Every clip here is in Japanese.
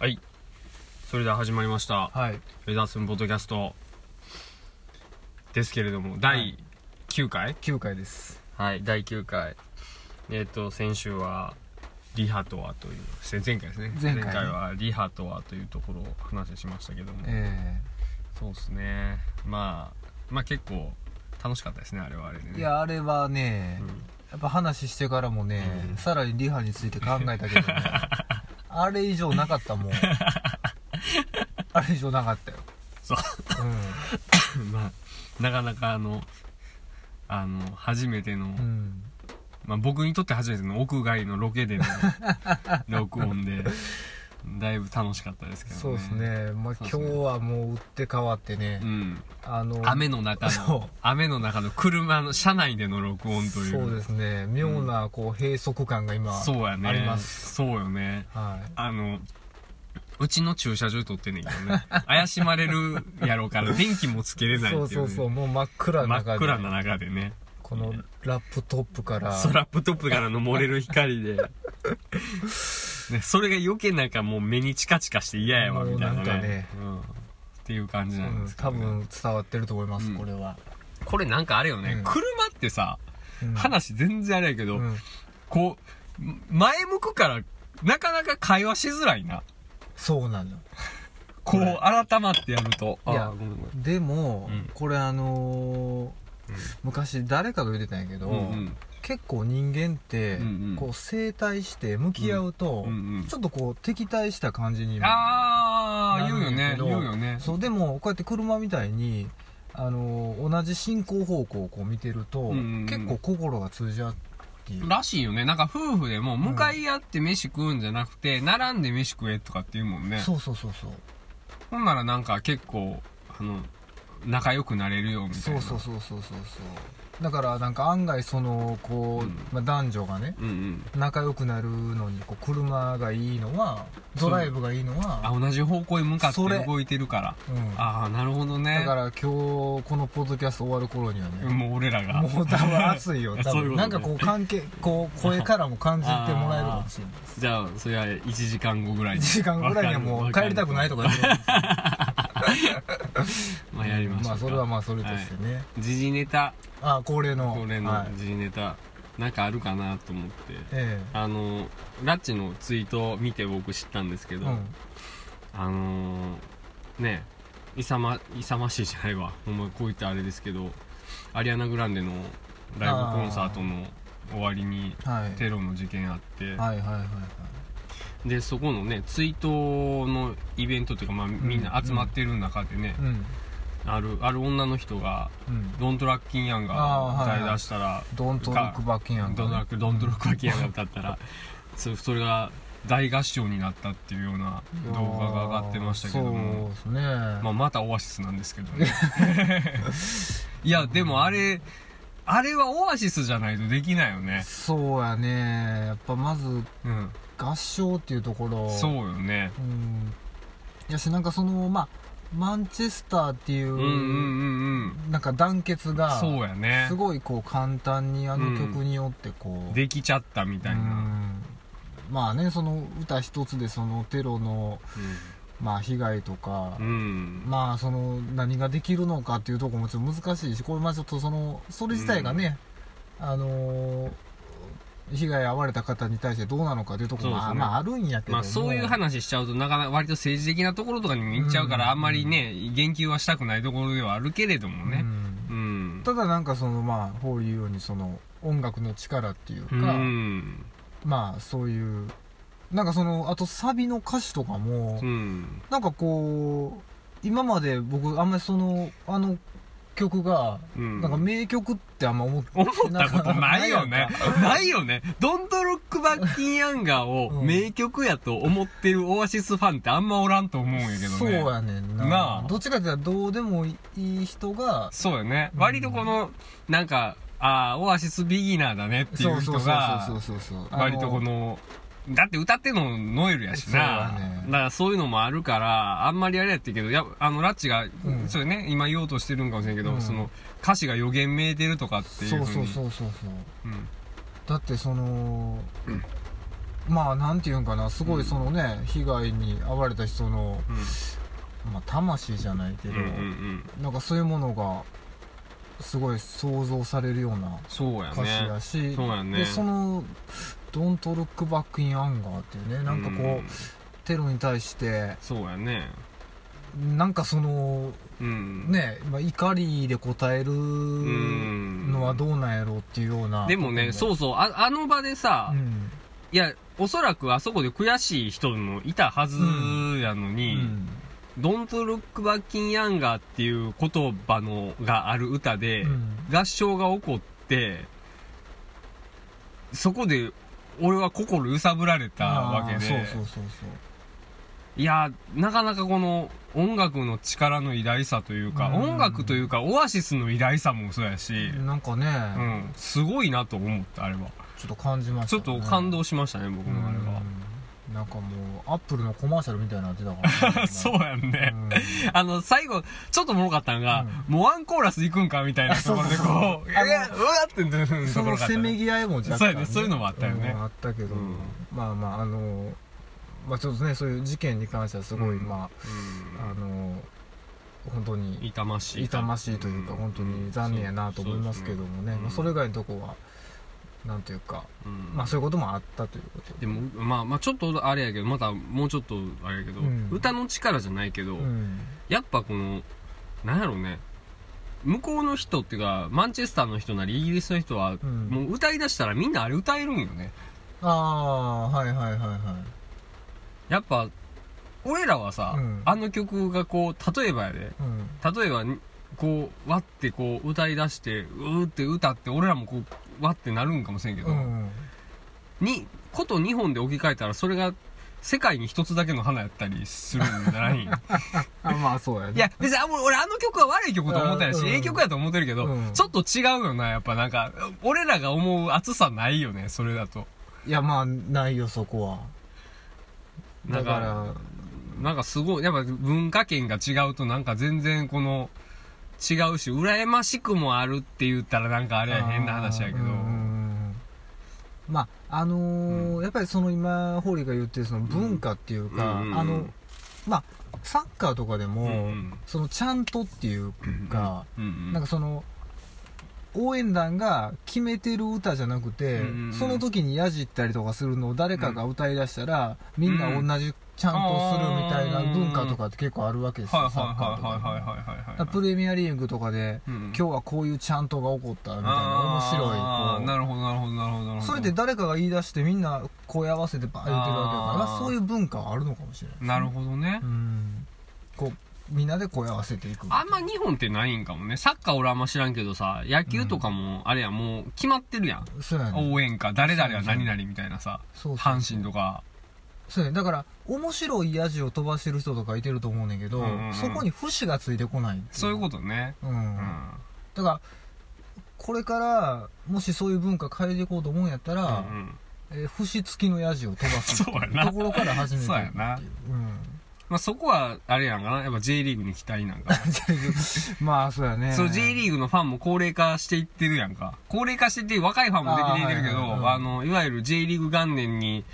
はい。それでは始まりました。はい「レダースンポッドキャスト」ですけれども第9回？9回です。はい、第9回。えっ、と先週はリハとはというせ前回ですね。前回ね。はリハとはというところを話しましたけども、えそうですね。まあまあ結構楽しかったですねあれはあれでね。えいやあれはね、うん。やっぱ話してからもね、うん。さらにリハについて考えたけどね あれ以上なかったもん。あれ以上なかったよ。そう。まあなかなかあのあの初めての、うん、うん、まあ、僕にとって初めての屋外のロケでの 録音でだいぶ楽しかったですけどね。そうですね、まあ、今日はもう打って変わってね、うん。あの雨の中その雨の中の車の車内での録音という。そうですね。妙なこう閉塞感が今そうやね。あります。そうよね。はい。あのうちの駐車場撮ってんねんけどね。怪しまれるやろうから電気もつけれないっていう,、ね、そうそうそう。もう真っ暗な真中で。っ暗な中でね。このラップトップから。そうラップトップからの漏れる光で、ね、それが余計なんかもう目にチカチカして嫌やわみたいなもうなんかね。うん、っていう感じなんうんですけど、多ね分伝わってると思います、うん。これは、これなんかあれよね、うん。車ってさうん。話全然あれやけど、うん。こう前向くからなかなか会話しづらいな。そうなの。こう改まってやると。いやでも、うん。これあのー昔誰かが言ってたんやけど、うんうん結構人間って、こう整体して向き合うと、ちょっとこう敵対した感じにもああな言うよね言うよね。そうでもこうやって車みたいにあのー同じ進行方向をこう見てると、結構心が通じ合ってらしいよね。なんか夫婦でも向かい合って飯食うんじゃなくて、並んで飯食えとかって言うもんね。そうそうそうそう。ほんならなんか結構あの仲良くなれるよみたいな。そうそうそうそうそうそう。だからなんか案外そのこう、うん。まあ、男女がねうんうん。仲良くなるのにこう車がいいのはドライブがいいのあは同じ方向へ向かってそれ。動いてるから。うん。ああなるほどね。だから今日このポッドキャスト終わる頃にはね、もう俺らが。もう多分熱いよ。多 そういうことね。分なんかこう関係こう声からも感じてもらえるかもしれないです。じゃあそれは1時間後ぐらい1時間ぐらいにはもう帰りたくないとか言ってる。んですよ まあやりましょうか。まあそれはまあそれとしてね、時事ネタ。あ恒例の。これのはい。時事ネタ。なんかあるかなと思って。えあのラッチのツイートを見て僕知ったんですけど、えうん。あのー、ね勇ま勇ましいじゃないわ。ほんまこう言ってあれですけどアリアナ・グランデのライブコンサートの終わりにはい。テロの事件あって、はいはいはいはいでそこのねツイートのイベントというか、まあ、みんな集まってる中でね、うん。あるある女の人がうん「ドントラッキンヤン」が歌い出したらドントロックバッキンやんドントラックドントロックバッキンヤンが歌ったら そそれが大合唱になったっていうような動画が上がってましたけども。ね、まあ、またオアシスなんですけどね。いやでもあれあれはオアシスじゃないとできないよね。そうやね。やっぱまずうん合唱っていうところ。そうよね。うん。やしなんかそのまあマンチェスターっていう、うんうんうんうん。なんか団結がそうやね。すごいこう簡単にあの曲によってこう、できちゃったみたいな、うん。まあねその歌一つでそのテロの、まあ、被害とか、うん。まあその何ができるのかっていうところもちょっと難しいしこれまあちょっとそのそれ自体がね、あのー被害遭われた方に対してどうなのかというところも、ね。まああるんやけども。まあそういう話しちゃうとなかなか割と政治的なところとかにも行っちゃうから、うんあんまりね言及はしたくないところではあるけれどもね。うん。うん。ただなんかそのまあホーリー言うようにその音楽の力っていうか、うん。まあそういうなんかそのあとサビの歌詞とかも、うん。なんかこう今まで僕あんまりそのあの曲が、うん。なんか名曲ってあんま思って思ったことないよね。ないよね。ドントロックバッキンヤンガーをうん。名曲やと思ってるオアシスファンってあんまおらんと思うんやけどね。そうやねんな。なあ。どっちかっていうとどうでもいい人がそうよね。うん割とこの、なんか、ああ、オアシスビギナーだねっていう人がそう、そうそうそうそう割とこの、だって歌ってんのノエルやしな。ね。だからそういうのもあるから、あんまりあれやってんけど、やあの、ラッチが、うん。そうよね、今言おうとしてるんかもしれんけど、うん。その、歌詞が予言めいてるとかっていう。そうそうそうそうそう。うん。だってその、まあなんていうんかな。すごいそのね、被害に遭われた人の、うん。まあ、魂じゃないけど、うんうんうん。なんかそういうものがすごい想像されるようなそうや歌詞やねし、そうやね。でその「Don't Look Back in Anger」っていうね。なんかこう、うん。テロに対して。そうやね。なんかそのうん。ね、まあ、怒りで答えるん。のはどうなんやろうっていうような。でもねう、そうそう。ああの場でさ、うん。いやおそらくあそこで悔しい人もいたはずやのうに、ん。Don't Look Back in Anger っていう言葉のがある歌で、うん。合唱が起こってそこで俺は心揺さぶられたわけで。そうそうそうそう。いやなかなかこの音楽の力の偉大さというか、うん。音楽というかオアシスの偉大さもそうやし、なんかね、うん、すごいなと思ったあれは。ちょっと感じましちょた、ね、っと感動しましたね僕もあれは、うんなんかもうアップルのコマーシャルみたいになってたから、ね、そうやんね、うん。あの最後ちょっとおもろかったん。が、もうワンコーラス行くんかみたいなところでこう そうそうわって言ってるそのところがあったね。せめぎ合いも若干、そうやねそういうのもあったよね。うんあったけど、うん。まあまああのまあちょっとねそういう事件に関してはすごい、うん。まああの本当に痛ましい痛ましいというか、ん本当に残念やなと思いますけどもね、まあ、それ以外のとこはなんというか、うん。まあそういうこともあったということ。でもまあまあちょっとあれやけどまたもうちょっとあれやけど、うん。歌の力じゃないけど、うん。やっぱこのなんやろうね向こうの人っていうかマンチェスターの人なりイギリスの人は、うん。もう歌い出したらみんなあれ歌えるんよね。ああはいはいはいはい。やっぱ俺らはさ、うん。あの曲がこう例えばやで。うん。例えばこうわってこう歌い出してうーって歌って俺らもこうわってなるんかもしれんけど、うんにこと日本で置き換えたらそれが世界に一つだけの花やったりするんじゃない？あ まあそうやね。いや別にあ俺あの曲は悪い曲と思ってないし、うん。ええ曲やと思ってるけど、うん。ちょっと違うよなやっぱなんか俺らが思う熱さないよねそれだと。いやまあないよそこは。だから。なんかすごいやっぱ文化圏が違うとなんか全然この違うし羨ましくもあるって言ったらなんかあれや変な話やけど。うんうんうんまああのーやっぱりその今ホーリーが言ってるその文化っていうか、うんうんあのまあサッカーとかでも、うんうん。そのちゃんとっていうか、うんうんなんかその応援団が決めてる歌じゃなくて、うんうんうん。その時にやじったりとかするのを誰かが歌い出したら、みんな同じちゃんとするみたいな文化とかって結構あるわけですよ、はいはいサッカーとかはいプレミアリーグとかで、うん今日はこういうちゃんとが起こったみたいな面白いこうなるほどなるほどなるほどなるほどそれで誰かが言い出してみんな声合わせてバー言ってるわけだからそういう文化はあるのかもしれないなるほどねうんこうみんなで声合わせていくあんま日本ってないんかもねサッカー俺あんま知らんけどさ野球とかもあれやもう決まってるやんそうやね応援歌誰々は何々みたいなさ阪神とかそうやね。だから面白いヤジを飛ばしてる人とかいてると思うねんけど、うんうんうん。そこに節がついてこないそういうこととね。うん、うん。だからこれからもしそういう文化変えていこうと思うんやったら、うんうん。えー節付きのヤジを飛ばす。そうやな。ところから始めてそうやな。ううん。まあそこはあれやんかな。やっぱ J リーグに期待なんか まあそうやね。そう J リーグのファンも高齢化していってるやんか。高齢化してて若いファンも出てきてるけどあーはいはいはい。あのいわゆる J リーグ元年に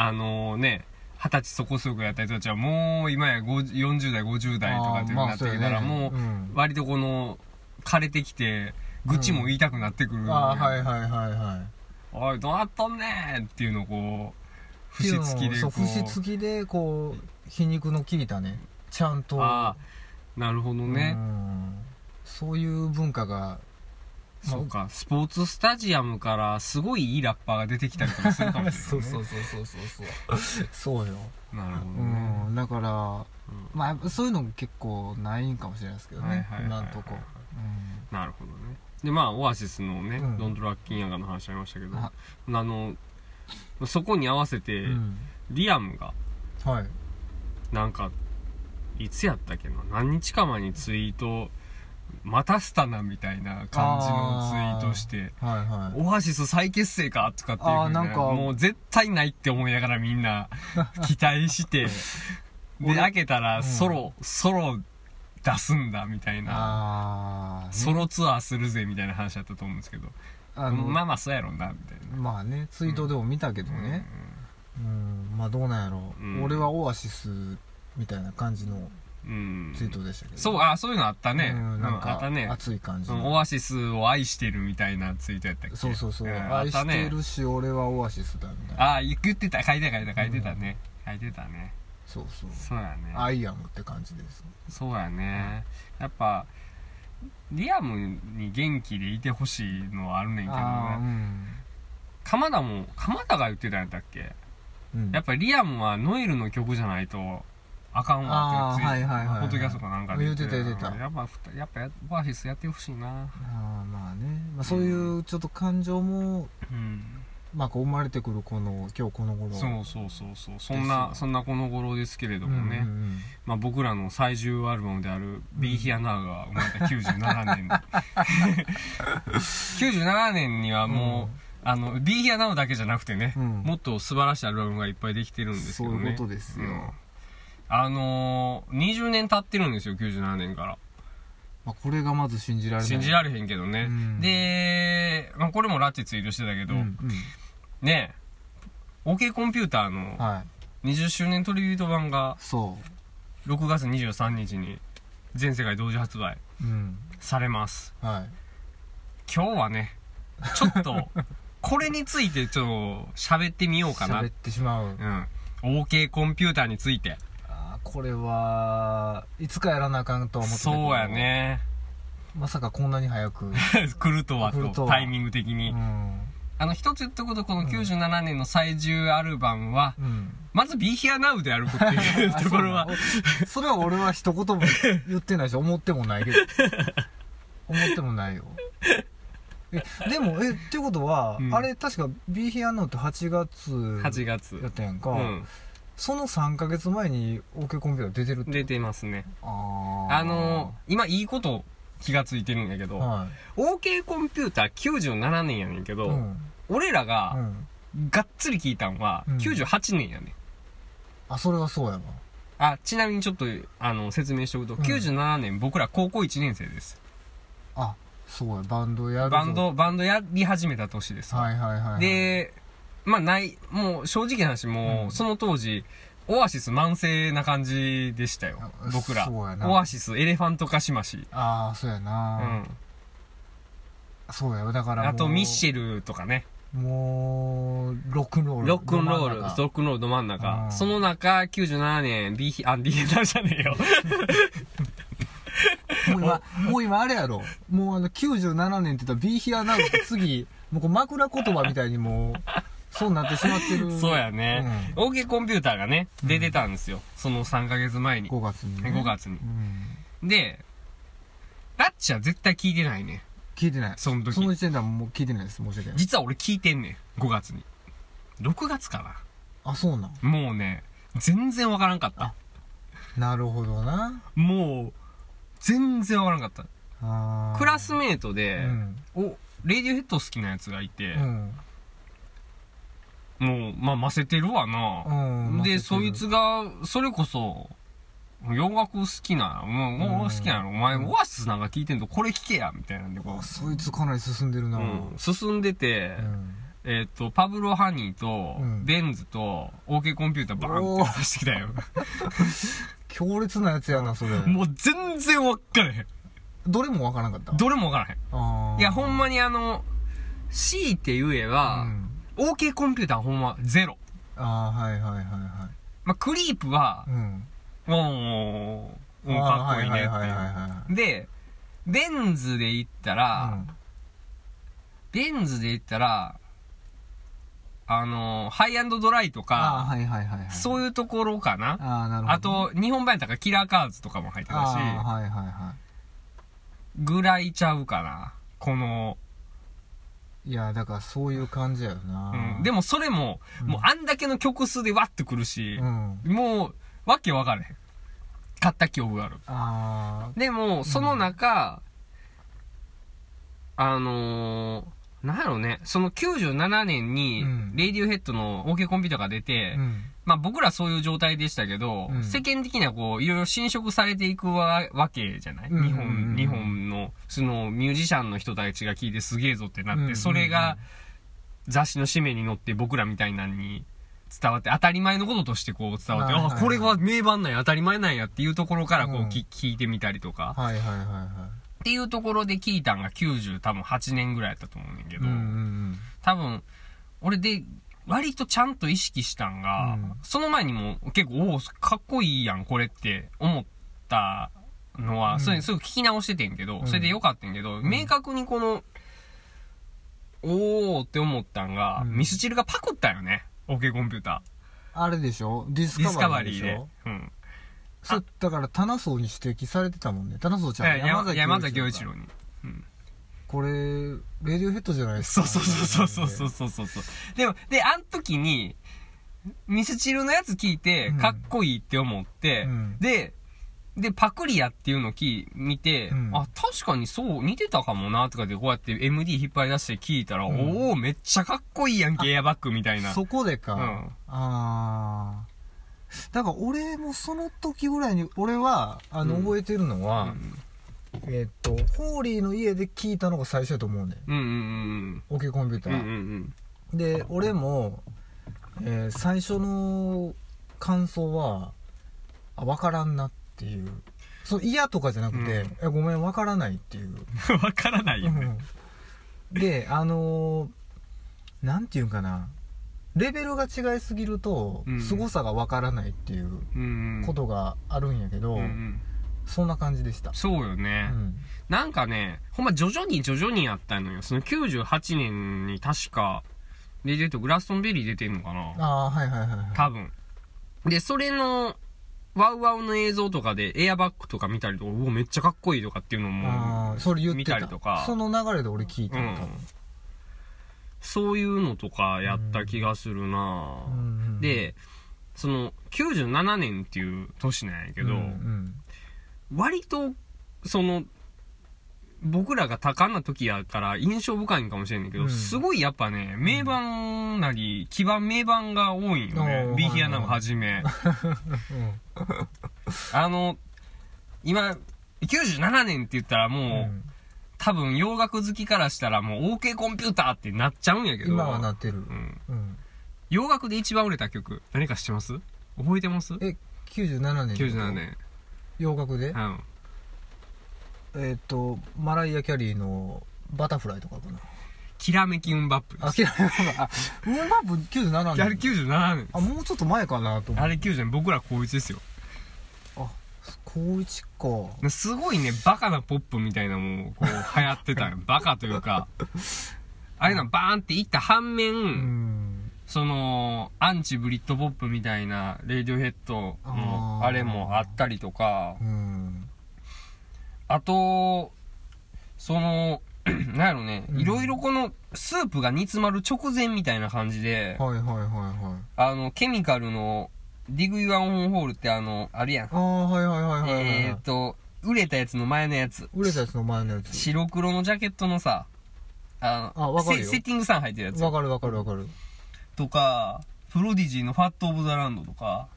あのね二十歳そこそこやった人たちはもう今や50 40代50代とかってなってきたらもううん割とこの枯れてきて愚痴も言いたくなってくる、ああはいはいはいはい。おいどうなっとんねんっていうのをこう節付きでこう。節付きでこう皮肉の効いたね。ちゃんと。ああなるほどね、うん。そういう文化がまあそうか。スポーツスタジアムからすごいいいラッパーが出てきたりとかするかもしれない、ね、そうそうそうそうそうそう。そうよ、なるほどうね、ん、だからうんまあそういうの結構ないんかもしれないですけどね、はいはいはいはい今んとこ、なるほどね。でまあオアシスのね、うん。ドントラッキンヤガの話ありましたけどああのそこに合わせて、うん。リアムがはい。なんかいつやったっけな？何日か前にツイートまたしたなみたいな感じのツイートしてはいはい。オアシス再結成かとかっていうもう絶対ないって思いながらみんな期待して で俺開けたらうん。ソロ、ソロ出すんだみたいな。ああソロツアーするぜみたいな話だったと思うんですけど。あのまあまあそうやろうなみたいな。まあねツイートでも見たけどね、うん。まあどうなんやろ。う、うん。俺はオアシスみたいな感じのうんツイートでしたけど、そうあそういうのあったね、うん、なんあっかたね、熱い感じオアシスを愛してるみたいなツイートやったっけ？そうそうそう、愛してるし俺はオアシスだみたいな。ああ言ってた。書いてた書いてた。書いてたね、書いてたね。そうそう。そうやね。アイアムって感じです。そうやね。やっぱリアムに元気でいてほしいのはあるねんけどね。ん、鎌田も鎌田が言ってたんやったっけ？うん、やっぱリアムはノエルの曲じゃないとあかんわっていはいはいはいポッドキャストかなんかで。言ってた言ってた。やっぱやっぱやオアシスやってほしいな。ああまあね、まあ、そういうちょっと感情も、うん。まあこう生まれてくるこの今日この頃。そうそうそうそう。そんなそんなこの頃ですけれどもね、うんうんまあ、僕らの最終アルバムである「Be Here Now」が生まれた97年。97年にはもう、あの「Be Here Now」だけじゃなくてね、うん。もっと素晴らしいアルバムがいっぱいできてるんですけどね。そういうことですよ。うんあのー、20年経ってるんですよ97年から。まあ、これがまず信じられない。信じられへんけどね、うん。で、まあ、これもラッチツイートしてたけど、うんね OK コンピューターうんのはい。20周年トリビュート版がそう。6月23日に全世界同時発売うん。されます。はい。今日はねちょっと これについてちょっと喋ってみようかな。喋ってしまう。うん。OK コンピューターについてこれはいつかやらなあかんとは思ってたけどそうやね。まさかこんなに早く。来るとは来るとは。とタイミング的に、うん。あの一つ言っとくとこの97年の最終アルバムは、うん。まず Be Here Now で歩くっていうところは。あそうなの。それは俺は一言も言ってないし思ってもないけど。思ってもないよ。えでもえってことは、うん。あれ確か Be Here Now って8月8月。やったやんか、うんその3ヶ月前に OK コンピューター出てるって出てますね。あー。あの今いいこと気がついてるんやけど、は OK コンピューター97年やねんけい、ど、うん。俺らうがん、がっつり聞いたんはうん。98年やねん。あそれはそうやわあちなみにちょっとあの説明しておくと、うん。97年僕ら高校1年生です。あそうや。バンドやるぞ。バンドバンドやり始めた年ですわ、はいはいはいはい。でまあないもう正直な話もう、うん。その当時オアシス満盛な感じでしたよ。あ僕ら。オアシスエレファントカシマシああそうやうな、ん。そうやよだからあとミッシェルとかね。もうロックンロール。ロックンロールロックンロールど真ん中。うん。その中97年 B ヒあ B ヒじゃねえよ。もう今もう今あれやろ。もうあの97年って言ったら B ヒアナウって次もうこう枕言葉みたいにもうそうなってしまってる。そうやね、OK コンピューターがねうん。出てたんですよ。その3ヶ月前に。5月に、ね、5月に。うん。でラッチは絶対聞いてないね。聞いてない。その時。その時点ではもう聞いてないです。申し訳ない。実は俺聞いてんねん。5月に。6月かあそうなん。なもうね全然わからんかった。なるほどな。もう全然わからんかった。クラスメートうで、ん。おレディオヘッド好きなやつがいてう、んもうまあませてるわな、うんでそいつがそれこそ洋楽好きなもうもう好きなの、お前うんオアシスなんか聞いてんとこれ聞けやみたいなんで。そいつかなり進んでるう、な。うん。進んでて、うん。えっ、と Pablo Honey と、うん。ベンズと OK コンピューターバーンって出してきたよ。強烈なやつやなそれ。もう全然わっからへん。どれもわからんかった？どれもわからへん。いやほんまにあの強いて言えうば、ん OK コンピューターはほんまゼロ。ああはいはいはいはい。まあ、 Creep はう、ん。もう、もうかっこいいねっはていう。で、 Bends で言ったら、 Bends で言ったら、あの、 High and Dry とか、はいはいはいはい。そういうところかな。ああなるほど。あと、日本版やったから Killer Cars とかも入ってたし、はいはいはぐらいちゃうかな。この、いいやだからそういう感じやよなうん。でもそれも、うんもうあんだけの曲数でワッとくるしう、んもう、わけわからへん。買った記憶がある。あでも、その中、あのー、なんやろうね、その97年にうん、レイディオヘッドの OK コンピューターが出て、あうん。まあ僕らそういう状態でしたけど、うん。世間的にはこう、いろいろ侵食されていくわわけじゃない、うん。日うんうんうん本、日本の、そのミュージシャンの人たちが聞いてすげえぞってなって、うん。うんうんそれが雑誌の紙面に載って僕らみたいなのに伝わって、当たり前のこととしてこう伝わって、はいはいはい。あ、これは名盤なんや、当たり前なんやっていうところからこう、うん。き聞いてみたりとか、はいはいはいはっていうところで聞いたんが90多分8年ぐらいやったと思うねんけい。ど、うんうん多分、俺で、割とちゃんと意識したんが、うんその前にも結構、おお、かっこいいやん、これって思ったのは、うんそれすぐ聞き直しててんけど、うんそれでよかったんけど、明確にこの、おーって思ったんが、うんミスチルがパクったよね。OK コンピュータあれでしょ？ディスー。 DISCOVERY で。うん。そうだからタナソウに指摘されてたもんね。タナソウちゃう山崎山崎陽一郎に、うん、これ Radiohead じゃないですか。そうそうそうそうそうそうそうでもであん時にミスチルのやつ聞いて、かっこいいって思って、うん、でで、パクリやっていうのを見て、うん、あ、確かにそう、似てたかもな、とかで、こうやって MD 引っ張り出して聞いたら、うん、おおめっちゃかっこいいやんゲ、エアバッグみたいな。そこでか。うん、ああ。だから俺もその時ぐらいに、俺は、あの、うん覚えてるのうは、んえっと、ホーリーの家で聞いたのが最初だと思うねん。うんうんオケコンピュータうん。うんうー。んで、俺も、えー最初の感想は、あ、わからんなっていう。そう、嫌とかじゃなくて、うんえごめん、わからないっていう。うん。わからないよね。うんで、あのーなんていうんかな。レベルが違いすぎるとうん、凄さがわからないっていう。ことがあるんやけど、うんうんそんな感じでした。そうようね。ん。なんかね、ほんま徐々に徐々にやったのよ。その98年に確か、レディオヘッドグラストンベリー出てんのかなああ、はいはいはいはい。多分。で、それの、ワウワウの映像とかでエアバッグとか見たりとか、うお、めっちゃかっこいいとかっていうのも、ああ、それ言って見た。たりとかその流れで俺聞いたうん。そういうのとかやった気がするな、うん。うん、で、その、97年っていう年なんやけど、うん。うん。割と、その、僕らが多感な時やから印象深いんかもしれんねんけど、うん。すごいやっぱね、名盤なり、基盤名盤が多いんよね。ビー。ヒアナをはじめ。あの、今、97年って言ったらもう、うん多分洋楽好きからしたらもう OK コンピューターってなっちゃうんやけど。今はなってるう。ん。うん。洋楽で一番売れた曲、何か知ってます？覚えてます？え、97年。?97。年。洋楽で？うん。えっと、マライア・キャリーの Butterfly とかかな。キラメキウンバップ。あ、キラメあ、ウンバップ97年。あれ97年。あ、もうちょっと前かなと思あう。れ90年、僕ら高一ですよ。あ、高一か。すごいね、バカなポップみたいなもん、こう、流行ってたよ。バカというか、あれのバーンっていった反面、うん。その、アンチブリットポップみたいな、 Radiohead のあれもあったりとか、うん。あと、その、なんやろね、うんいろいろこの、スープが煮詰まる直前みたいな感じで、はいはいはいはい。あの、ケミカルの、ディグ・ユアン・ホンホールってあの、あるやん。ああ、はいはいはいはいはい。えーっと、売れたやつの前のやつ。売れたやつの前のやつ。白黒のジャケットのさ、あのあわかるよセセッティングさん入ってるやつわかるわかるわかる。とか、プロディジーのファット・オブ・ザ・ランドとか、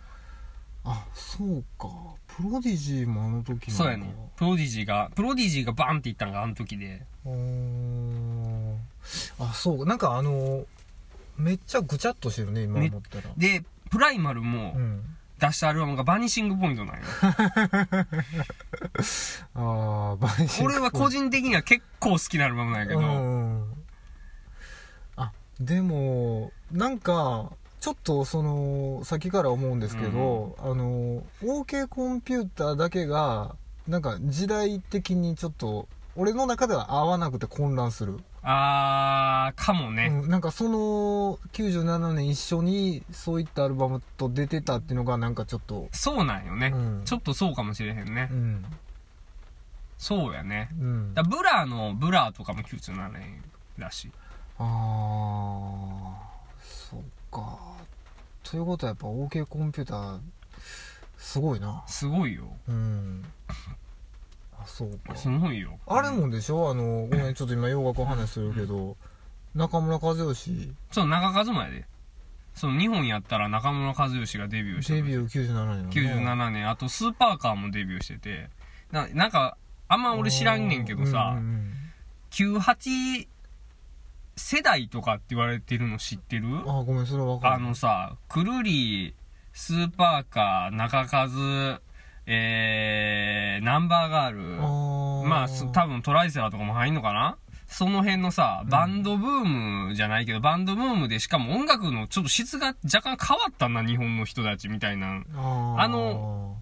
あ、そうか。プロディジーもあの時なのかそうやね。プロディジーが、プロディジーがバンっていったのがあの時で。あ、そう。なんかあの、めっちゃぐちゃっとしてるね、今思ったら。で、プライマルもうん。出したアルバムがバニシングポイントなんよ。ああ、バニシング俺は個人的には結構好きなアルバムなんやけど、うん。あ、でも、なんか、ちょっとその、先から思うんですけど、あの、OK コンピューターだけが、なんか時代的にちょっと、俺の中では合わなくて混乱する。あー、かもね。うん、なんかその97年一緒にそういったアルバムと出てたっていうのがなんかちょっとそうなんよね、うんちょっとそうかもしれへんね。うんそうやね。うんだ Blur の Blur とかも97年だし。ああそっかということはやっぱ OK コンピューターすごいなすごいよ。うんあそうかすごいよ。あれもでしょ？あのごめんちょっと今洋楽話するけど中村和義？そう、中和もやで。その日本やったら中村和義がデビューした。デビュー97年の97年。あとスーパーカーもデビューしてて。ななんか、あんま俺知らんねんけどさ、うんうん98世代とかって言われてるの知ってる？ああごめんそれは分かるあのさ、くるり、スーパーカー、中数、えー、ナンバーガール、あまあ、す多分トライセラーとかも入んのかな？その辺のさ、バンドブームじゃないけど、バンドブームでしかも音楽のちょっと質が若干変わったな、日本の人たちみたいな。あの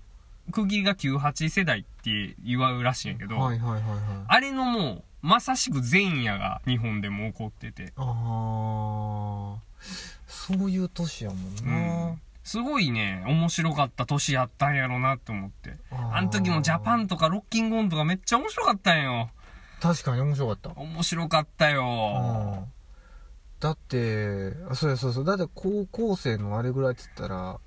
区切りが98世代って言わうらしいんやけど、はいはいはいはい。あれのもう、まさしく前夜が日本でも起こってて、ああそういう年やもんな、うんすごいね、面白かった年やったんやろなって思って。あの時もジャパンとかロッキングオンとかめっちゃ面白かったんよ。確かに面白かった面白かったよ。うんだってあそうやそうそうだって高校生のあれぐらいって言ったら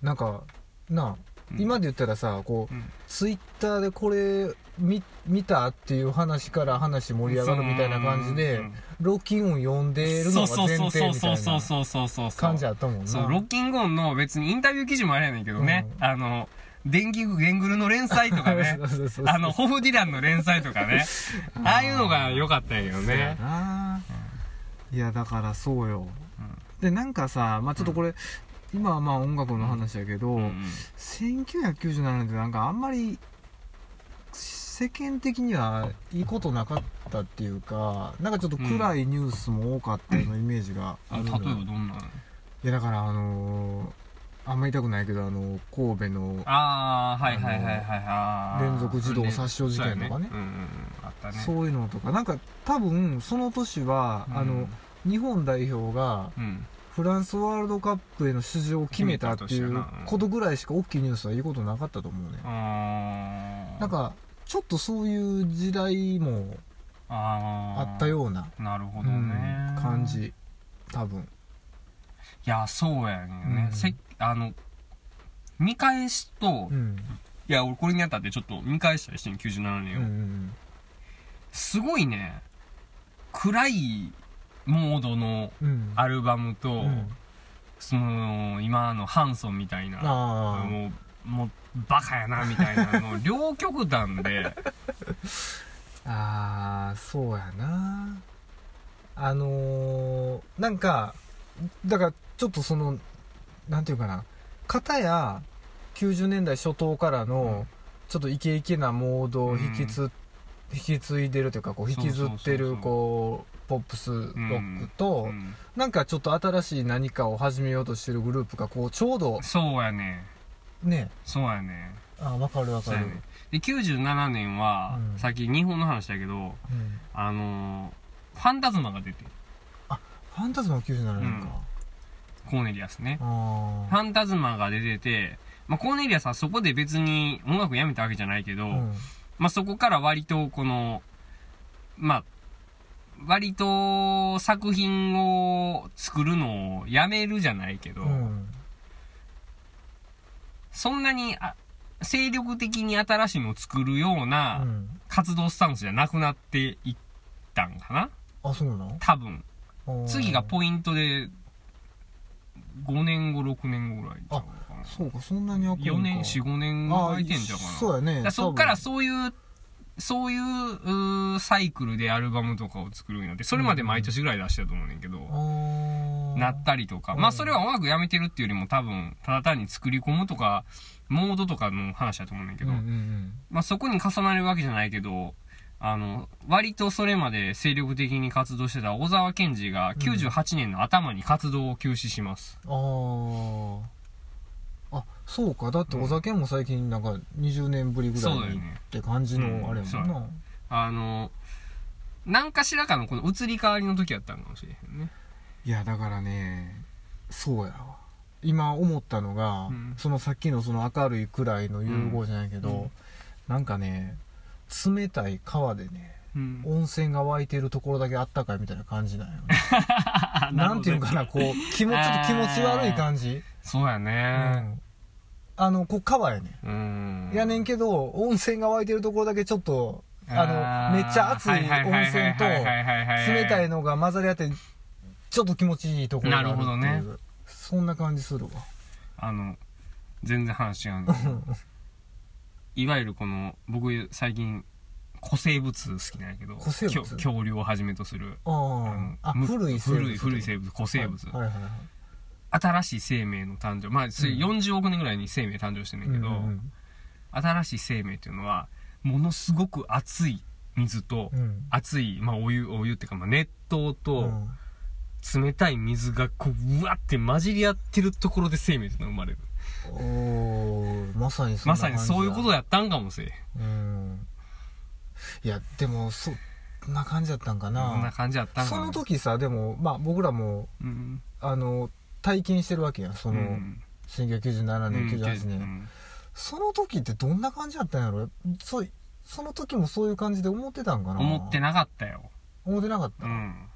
なんかなあ、うん今で言ったらさこう、うん。ツイッターでこれ見見たっていう話から話盛り上がるみたいな感じで、うん。ロッキンオン読んでるのそうが前そうそう提みたいなそうそうそうそうそうそう。感じあったもんな。そう、ロッキングオンの別にインタビュー記事もあれやねんけどね、うん。あの、電気グゲングルの連載とかね あの、ホフディランの連載とかね、ああいうのが良かったんやけどそうやね。ないやだからそうよ、でなんかさまあちょっとこれ、今はまあ音楽の話やけど、うんうん。1997年ってなんかあんまり世間的にはいいことなかったっていうかなんかちょっと暗いニュースも多かったようなイメージがあ例えるのよ、ばどんなのいやだからあのーあんま言いたくないけどあの神戸のああ、はいはいはいはい。連続児童殺傷事件とかね。そうやうんうんうん。あったね。そういうのとか。なんか多分その年は、あの日本代表がうん、フランスワールドカップへの出場を決めたっていうことぐらいしか大きいニュースはいいことなかったと思うね、なんかちょっとそういう時代もあったような、なるほどうんね。感じ多分。いや、そうやね。うん。せあの、見返しと、うん。いや、俺これにあったってちょっと見返したりしてん、97うん年を。うん。すごいね、暗いモードのうん。アルバムと、うん。その、今のハンソンみたいな、もう、もう、バカやな、みたいなの、両極端で、ああそうやな。あのーなんかだからちょっとそのなんていうかな。片や90年代初頭からのちょっとイケイケなモードを引きつ、引き継いでるというかこう引きずってるこうポップスロックと、うんなんかちょっと新しい何かを始めようとしてるグループがこうちょうどそうやね。ね。そうやね。あ分かる分かる。ね。で、97年は、うん。さっき日本の話だけど、うん。あのー、ファンタズマが出て、ファンタズマ97年か、コーネリアスね。あファンタズマが出てて、まあ、コーネリアスはそこで別に音楽やめたわけじゃないけど、あうん。まあ、そこから割とこの、まあ、割と作品を作るのをやめるじゃないけど、うん。そんなにあ精力的に新しいのを作るよううなん。活動スタンスじゃなくなっていったんかな？あそうなの？多分。次がポイントで、5年後、6年後ぐらいちゃうかな？そうかそんなに開くんか4年、4、5年あ空いてんじゃうかな？そうやねそっから多そういう、そういうサイクルでアルバムとかを作るようになって、それまで毎年ぐらい出してたと思うねんけど、なったりとか、うん。まあそれは音楽やめてるっていうよりも多分、ただ単に作り込むとか、モードとかの話だと思うねんけど、うんうんうん。まあそこに重なるわけじゃないけど、あの、割とそれまで精力的に活動してた小沢健二が98年の頭に活動を休止します。あー。あそうか。だってお酒も最近なんか20年ぶりぐらいって感じのうんあれやもんな、あの、何かしらかのこの移り変わりの時やったんかもしれへんね。いやだからねそうやわ。今思ったのが、うん。そのさっきのその明るいくらいの融合じゃないけど、うん。うんなんかね冷たい川でねうん。温泉が湧いてるところだけあったかいみたいな感じなんよね。なんていうのかなこう気持ち気持ち悪い感じ、そうやうね。ん、あのこう川やねうん。んやねんけど温泉が湧いてるところだけちょっとあのめっちゃ熱い温泉と冷たいのが混ざり合ってちょっと気持ちいいところがあるなるほどそんな感じするわ。あの、全然話違うんだけど。いわゆるこの、僕最近、古生物好きなんやけど。恐恐竜をはじめとする。あー。あむ古い生物。古い古い生物古生物、はい。はいはいはい新しい生命の誕生まあそれうん。40億年ぐらいに生命誕生してんねんけど、うん新しい生命っていうのはものすごく熱い水と、うん。うん熱い、まあ、お湯お湯っていうか、まあ、熱湯うとん。冷たい水がこううわって混じり合ってるところで生命っていうのが生まれる。おーまさにそんまさにそういうことやったんかもしれんうん。いやでもそんな感じだったんかこんなな感じやったんかそもの時さでもまあ僕らもうん。あの体験してるわけやん。その、うん。1997年、98年、うん。その時ってどんな感じだったんやろ？そうその時もそういう感じで思ってたんかな？思ってなかったよ。思ってなかった、うん。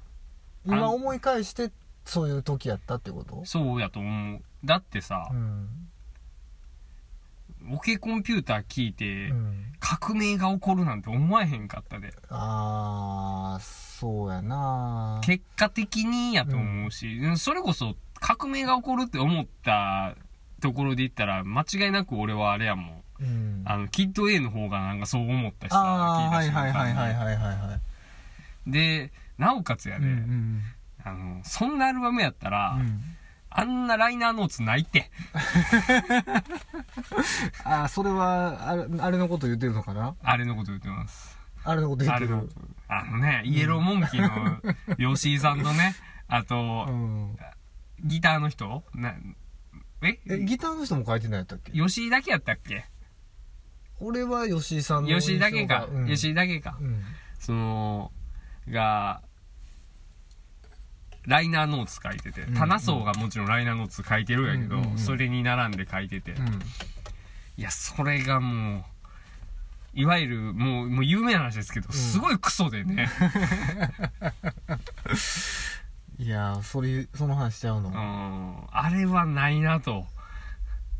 今思い返してそういう時やったってこと？そうやと思う。だってさう、ん、オケコンピューター聞いて、うん、革命が起こるなんて思えへんかったで。ああそうやな。結果的にやと思うし、それこそ革命が起こるって思ったところで言ったら間違いなく俺はあれやもん。うん。あのキッド A の方がなんかそう思ったしさああはい聞いた瞬間。にはいはいはいはいはいはいでなおかつやで、うんうん。あのそんなアルバムやったら、うん。あんなライナーノーツないって。ああそれはあれあれのこと言ってるのかな？あれのこと言ってます。あれのこと言ってる。あのねイエローモンキーの吉井さんとねあと、うんギターの人？なえ？えギターの人も書いてないやったっけ？吉井だけやったっけ？俺は吉井さんの吉井だけか、うん。吉井だけか、うん。そのがライナーノーツ書いてて、うん。棚層がもちろんライナーノーツ書いてるんやけど、うん。うんうんそれに並んで書いてて、うん。いやそれがもういわゆるもうもう有名な話ですけど、すごいクソでね、いやーそれその話しちゃうの、うん、あれはないなと。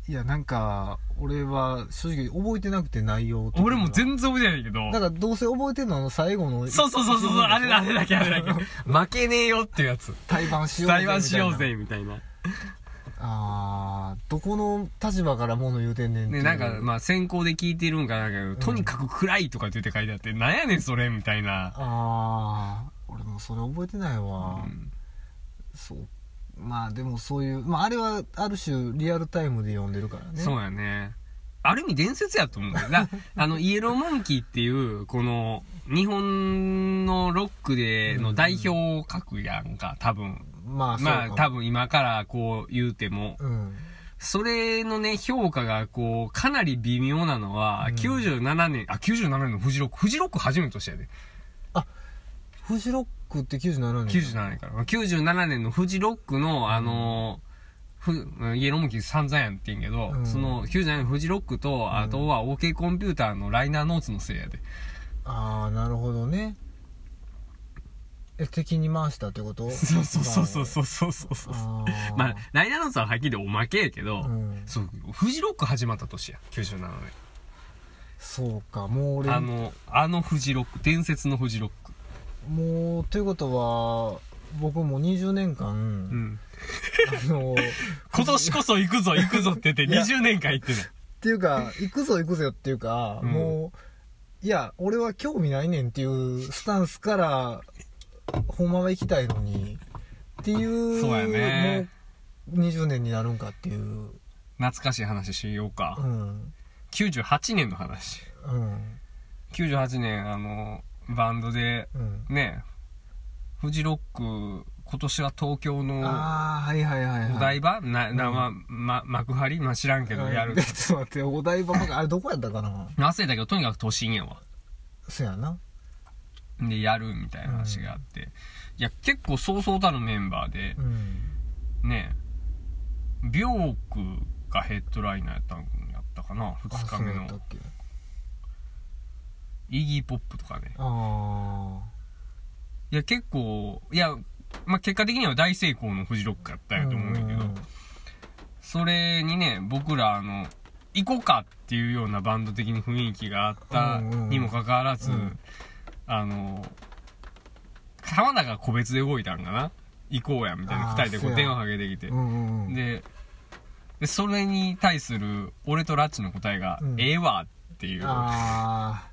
いやなんか俺は正直覚えてなくて内容とか俺も全然覚えてないけど。だからどうせ覚えてるのはあの最後のそうそうそうそうあれだあれだけあれだけ。負けねえよっていうやつ。対バンしようぜみたいな対話しようぜみたいな。あーどこの立場から物言うてんねんっていう。でなんかまあ先行で聞いてるんかなんかけど、とにかく暗いとかって言って書いてあってなんやねんそれみたいな、ああ俺もそれ覚えてないわ、うんそう。まあでもそういうまああれはある種リアルタイムで読んでるからね。そうやね。ある意味伝説やと思うんだよだ あのイエローモンキーっていうこの日本のロックでの代表格やんか多分。まあまあ多分今からこう言うても。うん。それのね評価がこうかなり微妙なのは、うん。97年あ97年のフジロック。フジロック初めてとしてやで。フジロックって97年97年から。97年のフジロックのあのふイエローモンキー散々やんって言うんけど、うん。その97年のフジロックと、あとは OK コンピューターのライナーノーツのせいやで。ああなるほどね。え敵に回したってこと？そうそうそうそうそうそうそうそう。まあライナーノーツははっきりおまけやけど、うん。そうフジロック始まった年や97年。そうかもう俺。あのあのフジロック伝説のフジロックもうということは僕も20年間、うん。あの 今年こそ行くぞ行くぞって言っていや20年間行ってないっていうか行くぞ行くぞっていうか、うん。もういや俺は興味ないねんっていうスタンスからほんまは行きたいのにっていうそうやね。もう20年になるんかっていう。懐かしい話しようか、うん。98年の話。うん。98年あのバンドでうん。ねフジロック今年は東京のはいはいはいはい。お台場？な、な、ま、ま、幕張？まあ知らんけどやる。で。ちょっと待ってお台場あれどこやったかな？忘れたけど、とにかく都心やわ。そやな。で、やるみたいな話があって。いや、結構そうそうたるメンバーでう、ん。ね、ビョークがヘッドライナーやったんやったかな、あ2日目の。そうやった。っけ？イギーポップとかね。あいや、結構、いや、まあ、結果的には大成功のフジロックやったあんやと思うんだけど、それにね、僕ら、あの、行こうかっていうようなバンド的に雰囲気があったにもかかわらず、うんあの、浜田が個別で動いたんかな？行こうや、みたいな。二人でこう電話かけてきてう。んうんうんで、で、それに対する、俺とラッチの答えが、うんええわっていう。ああ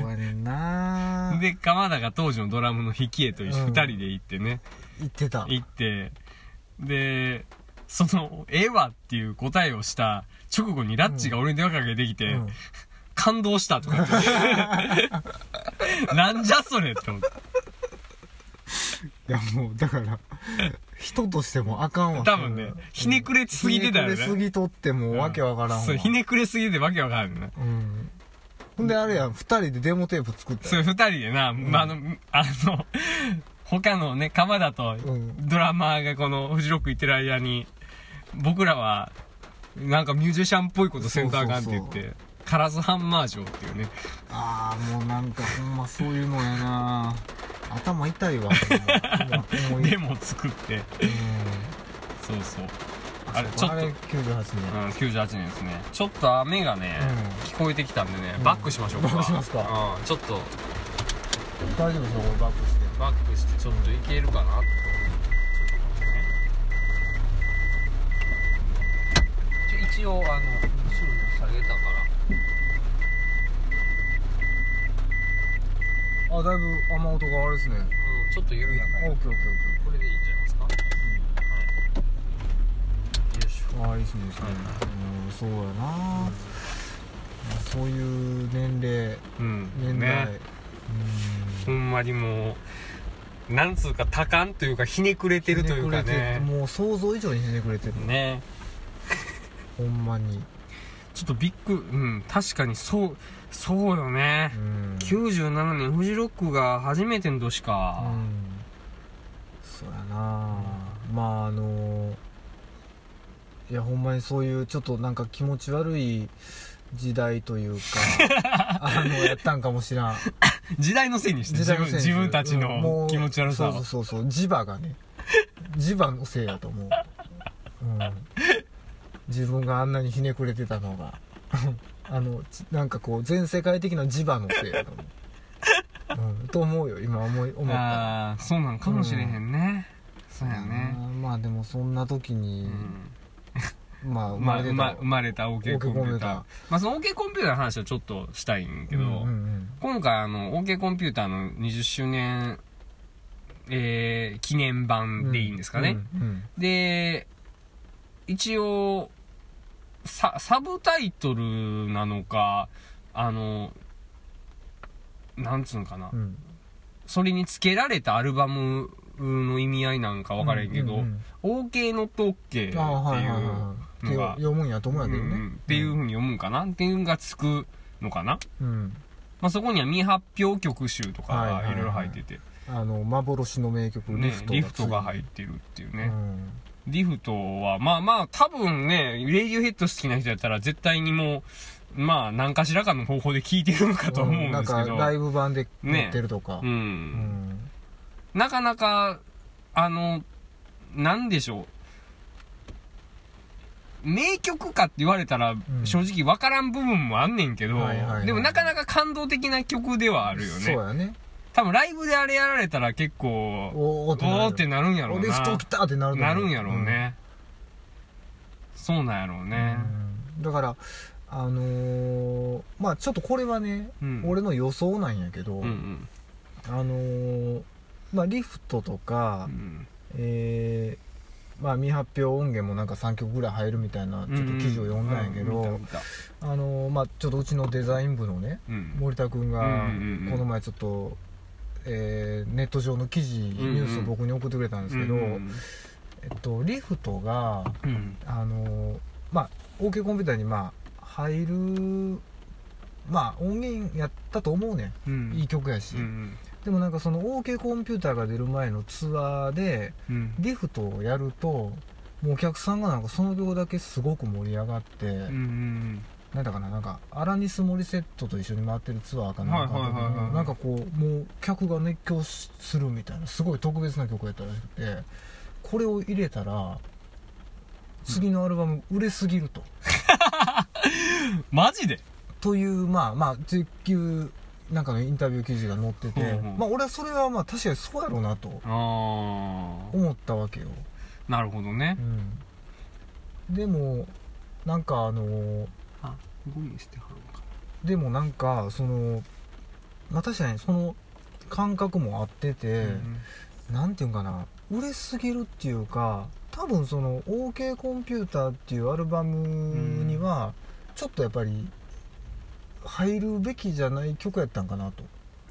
そうやねんな。で鎌田が当時のドラムの引き絵と一緒うん。二人で行ってね、言ってた。行って。でその「ええわ」っていう答えをした直後にラッチが俺に電話かけてきて、うん。感動したとか言って。なんじゃそれって思って。いやもうだから人としてもあかんわ多分ねひねくれすぎてたよね。ひねくれすぎとってもうわけわからんわ。そうひねくれすぎてわけわからんねうんほんであれやん二人でデモテープ作ったよそれ二人でな、まあ、あのあの他のね鎌田とうん。ドラマーがこのフジロック行ってる間に僕らはなんかミュージシャンっぽいことせんとあかんって言ってそうカラスハンマー城っていうね。ああもうなんかほんまそういうのやな。頭痛いわほんま。思いデモ作って。うん。そうそうああれちょっと。あれ98うん年98年ですね。ちょっと雨がね、う聞こえてきたんでね、うん。バックしましょうか。バックしますか？うん、ちょっと。大丈夫ですよこれバックして。バックしてちょっといけるかなと。ちょっと待ってね。一応あの後ろに下げたから。あだいぶ雨音があれですね。うんちょっと緩やかに。オッケーオッケーオッケこれでいいんじゃないですか、はいよいしょーああいそうやな。そういう年齢。うん。年代ね。ほんまにもうなんつうか多感というかひねくれてるというかひね。もう想像以上にひねくれてる。ね。ほんまに。ちょっとびっくうん確かにそうそうよね。う、ん。97年フジロックが初めての年うか、ん。そうやな。まああのいやほんまにそういうちょっとなんか気持ち悪い時代というか あのやったんかもしらん。時代のせいにして自分時代のせいに自分たちの気持ち悪さをそうそうそうそう磁場がね磁場のせいやと思う、うん、自分があんなにひねくれてたのが あのちなんかこう全世界的な磁場のせいやと思う、うん、と思うよ今思い思ったああそうなんかもしれへんね、そうやね。まあでもそんな時うに、んまあ生まれま生まれた OK コンピューター OK コンピューター。まあその OK コンピューターの話はちょっとしたいんけど、うんうん今回あの OK コンピューターの20周年えー記念うん版でいいんですかね、うんうんで一応ササブタイトルなのかあのなんつうのかな、うん。うんそれに付けられたアルバムの意味合いなんか分からへんけど、うんうん OK ノット OK っていうああはいはいはいはいのが読むんやと思うんやけどね、うんうん。っていうふうに読むんかな？っていうのがつくのかな、うん。まあ、そこには未発表曲集とかはいろいろ入ってて、あの幻の名曲ねリフトが,、リフトが入ってるっていうね、うん。リフトはまあまあ多分ねレイディオヘッド好きな人やったら絶対にもうまあ何かしらかの方法で聴いてるのかと思うんなんですけど、かライブ版で載ってるとか、うん。うん。なかなかあのなんでしょう名曲かって言われたらん。正直分からん部分もあんねんけど、でもなかなか感動的な曲ではあるよね。そうやね。多分ライブであれやられたら結構おーってなる。おーってなるんやろうな。リフト来たってなるなるんやろうね、そうなんやろううんね。うん。だからあのーまあちょっとこれはね、うん。俺の予想なんやけど、うんうん。あのーまあリフトとか、うん。えーまあ未発表音源もなんか3曲ぐらい入るみたいなちょっと記事を読んだんやけど、あのーまあちょっとうちのデザイン部のねうん。森田君がこの前ちょっと、えーネット上の記事、ニュースを僕に送ってくれたんですけど、うんえっと、リフトがうん。あのまあ OK コンピューターにまあ入るまあ音源やったと思うねうん。んいい曲やし、うんでもなんかその OK コンピューターが出る前のツアーでうん。リフトをやるともうお客さんがなんかその曲だけすごく盛り上がって、うんうんなんだかななんかアラニス・モリセットと一緒に回ってるツアーかなんかなんかこうもう客が熱狂しするみたいなすごい特別な曲やったらしくてこれを入れたら次のアルバム売れすぎると、マジで？というまあまあっていうなんかのインタビュー記事が載ってて、うんうん。まあ俺はそれはまあ確かにそうやろうなと思ったわけよ、なるほどね。うん、でもなんかあのあゴミ捨てはるのか。でもなんかそのまあ確かにその感覚もあってて、うんなんていうんかな売れすぎるっていうか多分その OK コンピューターっていうアルバムにはちょっとやっぱり入るべきじゃない曲やったんかなと、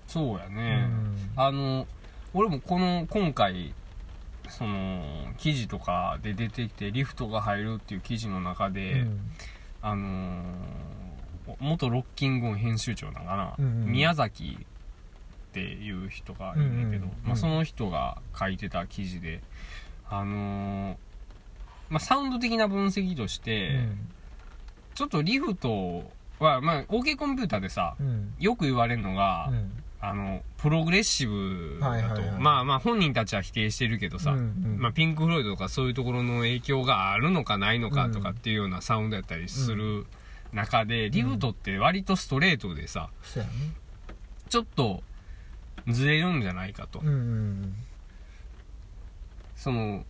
そうやね、うん。あの俺もこの今回その記事とかで出てきてリフトが入るっていう記事の中で、うん。あのー元ロッキングオン編集長なんかな、うんうん宮崎っていう人がいるんだけど、うんうんうんまあ、その人が書いてた記事であのーまあ、サウンド的な分析として、ちょっとリフトは、まあ、OK コンピューターでさうん。うんよく言われるのが、うん。あのプログレッシブだと、まあまあ本人たちは否定してるけどさ、うんうん。まあ、ピンク・フロイドとかそういうところの影響があるのかないのかとかっていうようなサウンドやったりする中で、リフトって割とストレートでさそうやねちょっとずれるんじゃないかと、うんうんその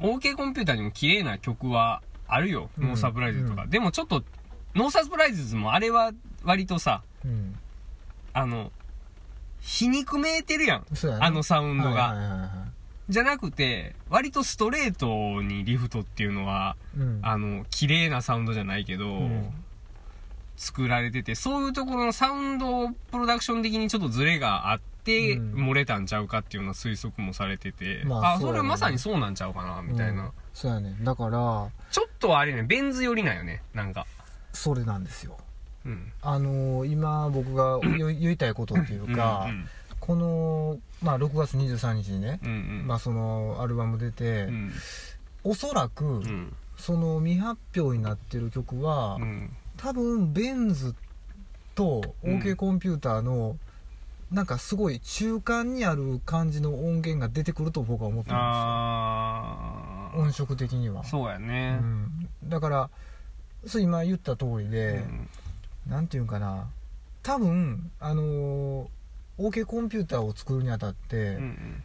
OK コンピューターにも綺麗な曲はあるよ、うん。ノーサプライズとか、うん。でもちょっとノーサプライズもあれは割とさうん。あの皮肉めいてるやん。ねあのサウンドが、じゃなくて割とストレートにリフトっていうのはうん。あの綺麗なサウンドじゃないけど、ん。作られててそういうところのサウンドプロダクション的にちょっとズレがあって、うん。揉めたんちゃうかっていうような推測もされてて、まああそれまさにそうなんちゃうかなみたいな、うん。そうやねだからちょっとあれねベンズ寄りなんよねなんかそれなんですよ。うん。あのー今僕が言 言いたいことっていうか、うんこの、まあ、6月23日にね、うんうん。まあ、そのアルバム出て、うん。おそらく、うん。その未発表になってる曲は、うん。多分ベンズとうん OK コンピューターの、なんかすごい中間にある感じの音源が出てくると僕は思ってるんですよ。音色的には、そうやうね、ん、だからそう今言った通りうで、ん。なんていうんかな。多分あのー OK コンピューターを作るにあたって、うん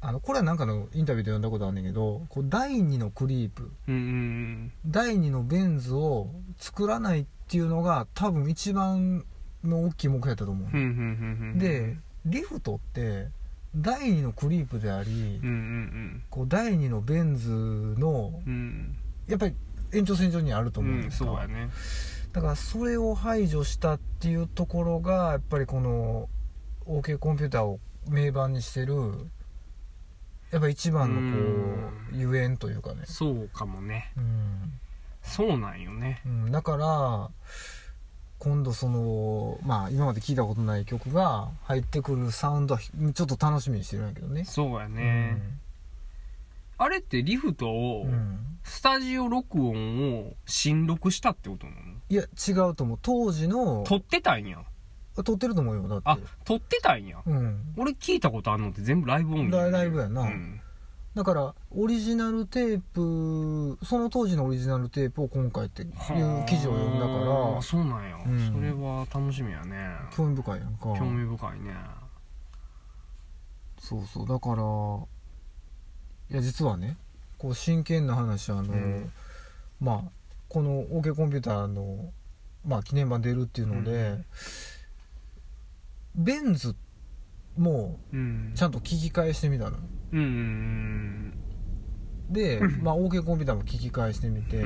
あのこれはなんかのインタビューで読んだことあるんだけどこう第2のクリープ。うんうん第2のベンズを作らないっていうのが多分一番の大きい目標だったと思う、うんうんうんうんうん。でリフトって第2のクリープであり、うんうんこう第2のベンズのうんうん。やっぱり延長線上にあると思うんうんですか、そうやね。だからそれを排除したっていうところがやっぱりこの OK コンピューターを名盤にしてるやっぱ一番のこうゆえんというかね。そうかもね。うん。そうなんよね。うん、だから今度そのまあ今まで聞いたことない曲が入ってくるサウンドはちょっと楽しみにしてるんやけどね。そうやね、あれってリフトを、スタジオ録音を新録したってことなの？いや違うと思う。当時の撮ってたんや。撮ってると思うよだって。あ撮ってたんや。うん。俺聞いたことあるのって全部ライブ音源ライライブやな。うん。だからオリジナルテープその当時のオリジナルテープを今回っていう記事を読んだかはあらそうなんや、うん。それは楽しみやね。興味深いやんか。興味深いね。そうそう。だからいや実はねこう真剣な話あの、うん。まあこの OK コンピューターの、まあ、記念版出るっていうので、うん。ベンズもうん。ちゃんと聞き返してみたの。うんうんで、まあ、OK コンピューターも聞き返してみて、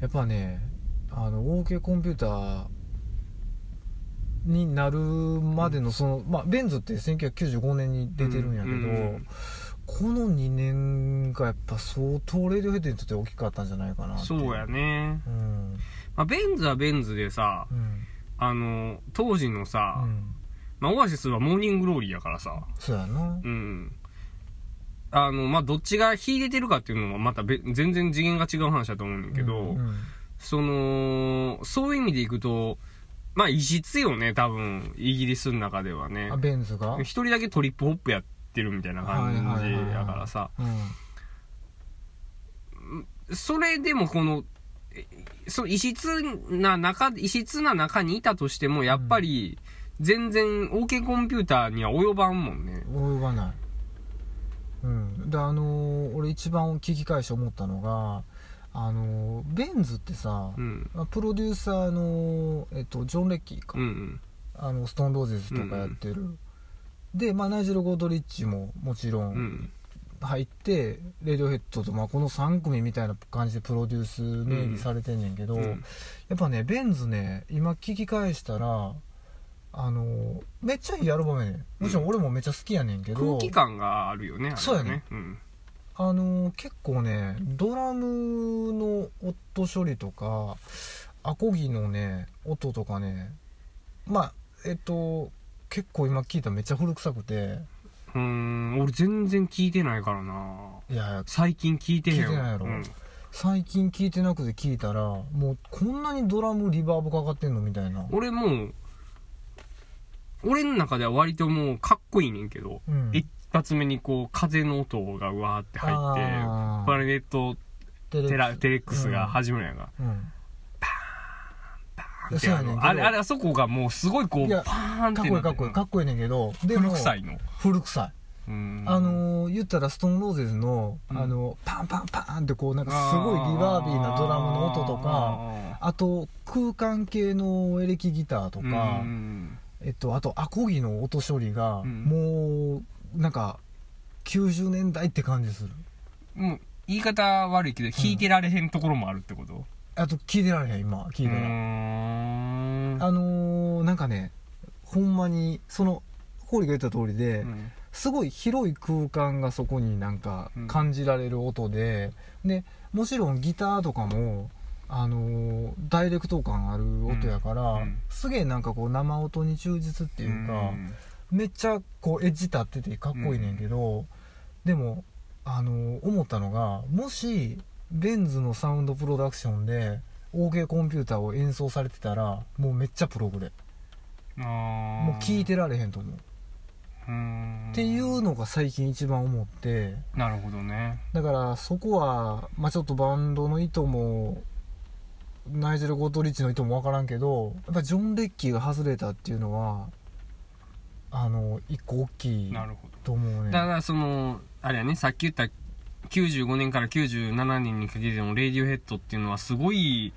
やっぱねあの OK コンピューターになるまでのその、まあ、ベンズって1995年に出てるんやけど、この2年がやっぱ相当レディオヘッドにとって大きかったんじゃないかなっていそうやね、うん。まあ、ベンズはベンズでさうん。あの当時のさ、うん。まあ、オアシスはモーニンググローリーやからさ。そうやな。うん。あのまあどっちが秀でてるかっていうのはまたべ全然次元が違う話だと思うんだけど、うんうん。そのそういう意味でいくとまあ異質よね多分イギリスの中ではね。あベンズが？一人だけトリップホップやってるみたいな感じやからさ。うん。それでもこのえその異質な中異質な中にいたとしてもやっぱり全然 OK コンピューターには及ばんもんね。及ばない。うん。であのー俺一番聞き返して思ったのがあのーベンズってさ、うん。まあプロデューサーの、えっと、ジョン・レッキーか、うんうん。ああのストーンローゼズとかやってる、で、まあ、ナイジェル・ゴードリッチももちろうん。ん入って、レディオヘッドと、まあ、この3組みたいな感じでプロデュース名義されてんねんけど、うん。やっぱねベンズね今聞き返したらあのめっちゃいいアルバムやねん。もちろん俺もめっちゃ好きやねんけど、空気感があるよねあれはそうやね。うん。あの結構ねドラムの音処理とかアコギのね音とかねまあえっと結構今聞いたらめっちゃ古臭くて。うーん俺全然聞いてないからな。いや最近聞いてへん聞いてないやろ。うん。最近聞いてなくて聞いたらもうこんなにドラムリバーブかかってんのみたいな。俺もう俺の中では割ともうかっこいいねんけど、うん。一発目にこう風の音がうわーって入ってあー。プラネットテレテラテレックスが始まるやんか、うん。うやねんけど。あれあれあそこがもうすごいこういやパーンっかってこいいかっこいいかっこいいねんけどでも古臭いの。古臭い。うん。あのー言ったらストーンローゼズの、うん。あのパンパンパンってこうなんかすごいリバービーなドラムの音とかああと空間系のエレキギターとーか、うんえっと、あとアコギの音処理が、うん。もうなんか90年代って感じする。もう言い方悪いけど弾いてられへんところもあるってこと？あと聞いてられへん今聞いたら、あのーなんかねほんまにそのホーリーが言った通りで、うん。すごい広い空間がそこになんかうん。感じられる音で、でもちろんギターとかもあのーダイレクト感ある音やから、うん。うん。すげえなんかこう生音に忠実っていうか、ん。めっちゃこうエッジ立っててかっこいいねんけど、でもあのー思ったのがもしベンズのサウンドプロダクションで OK コンピューターを演奏されてたらもうめっちゃプログレあー。もう聞いてられへんと思う、っていうのが最近一番思って。なるほどね。だからそこは、まあ、ちょっとバンドの意図もナイジェル・ゴードリッチの意図も分からんけどやっぱジョン・レッキーが外れたっていうのはあの一個大きいと思うね。どだからそのあれやねさっき言った95年から97年にかけてのレディオヘッドっていうのはすごい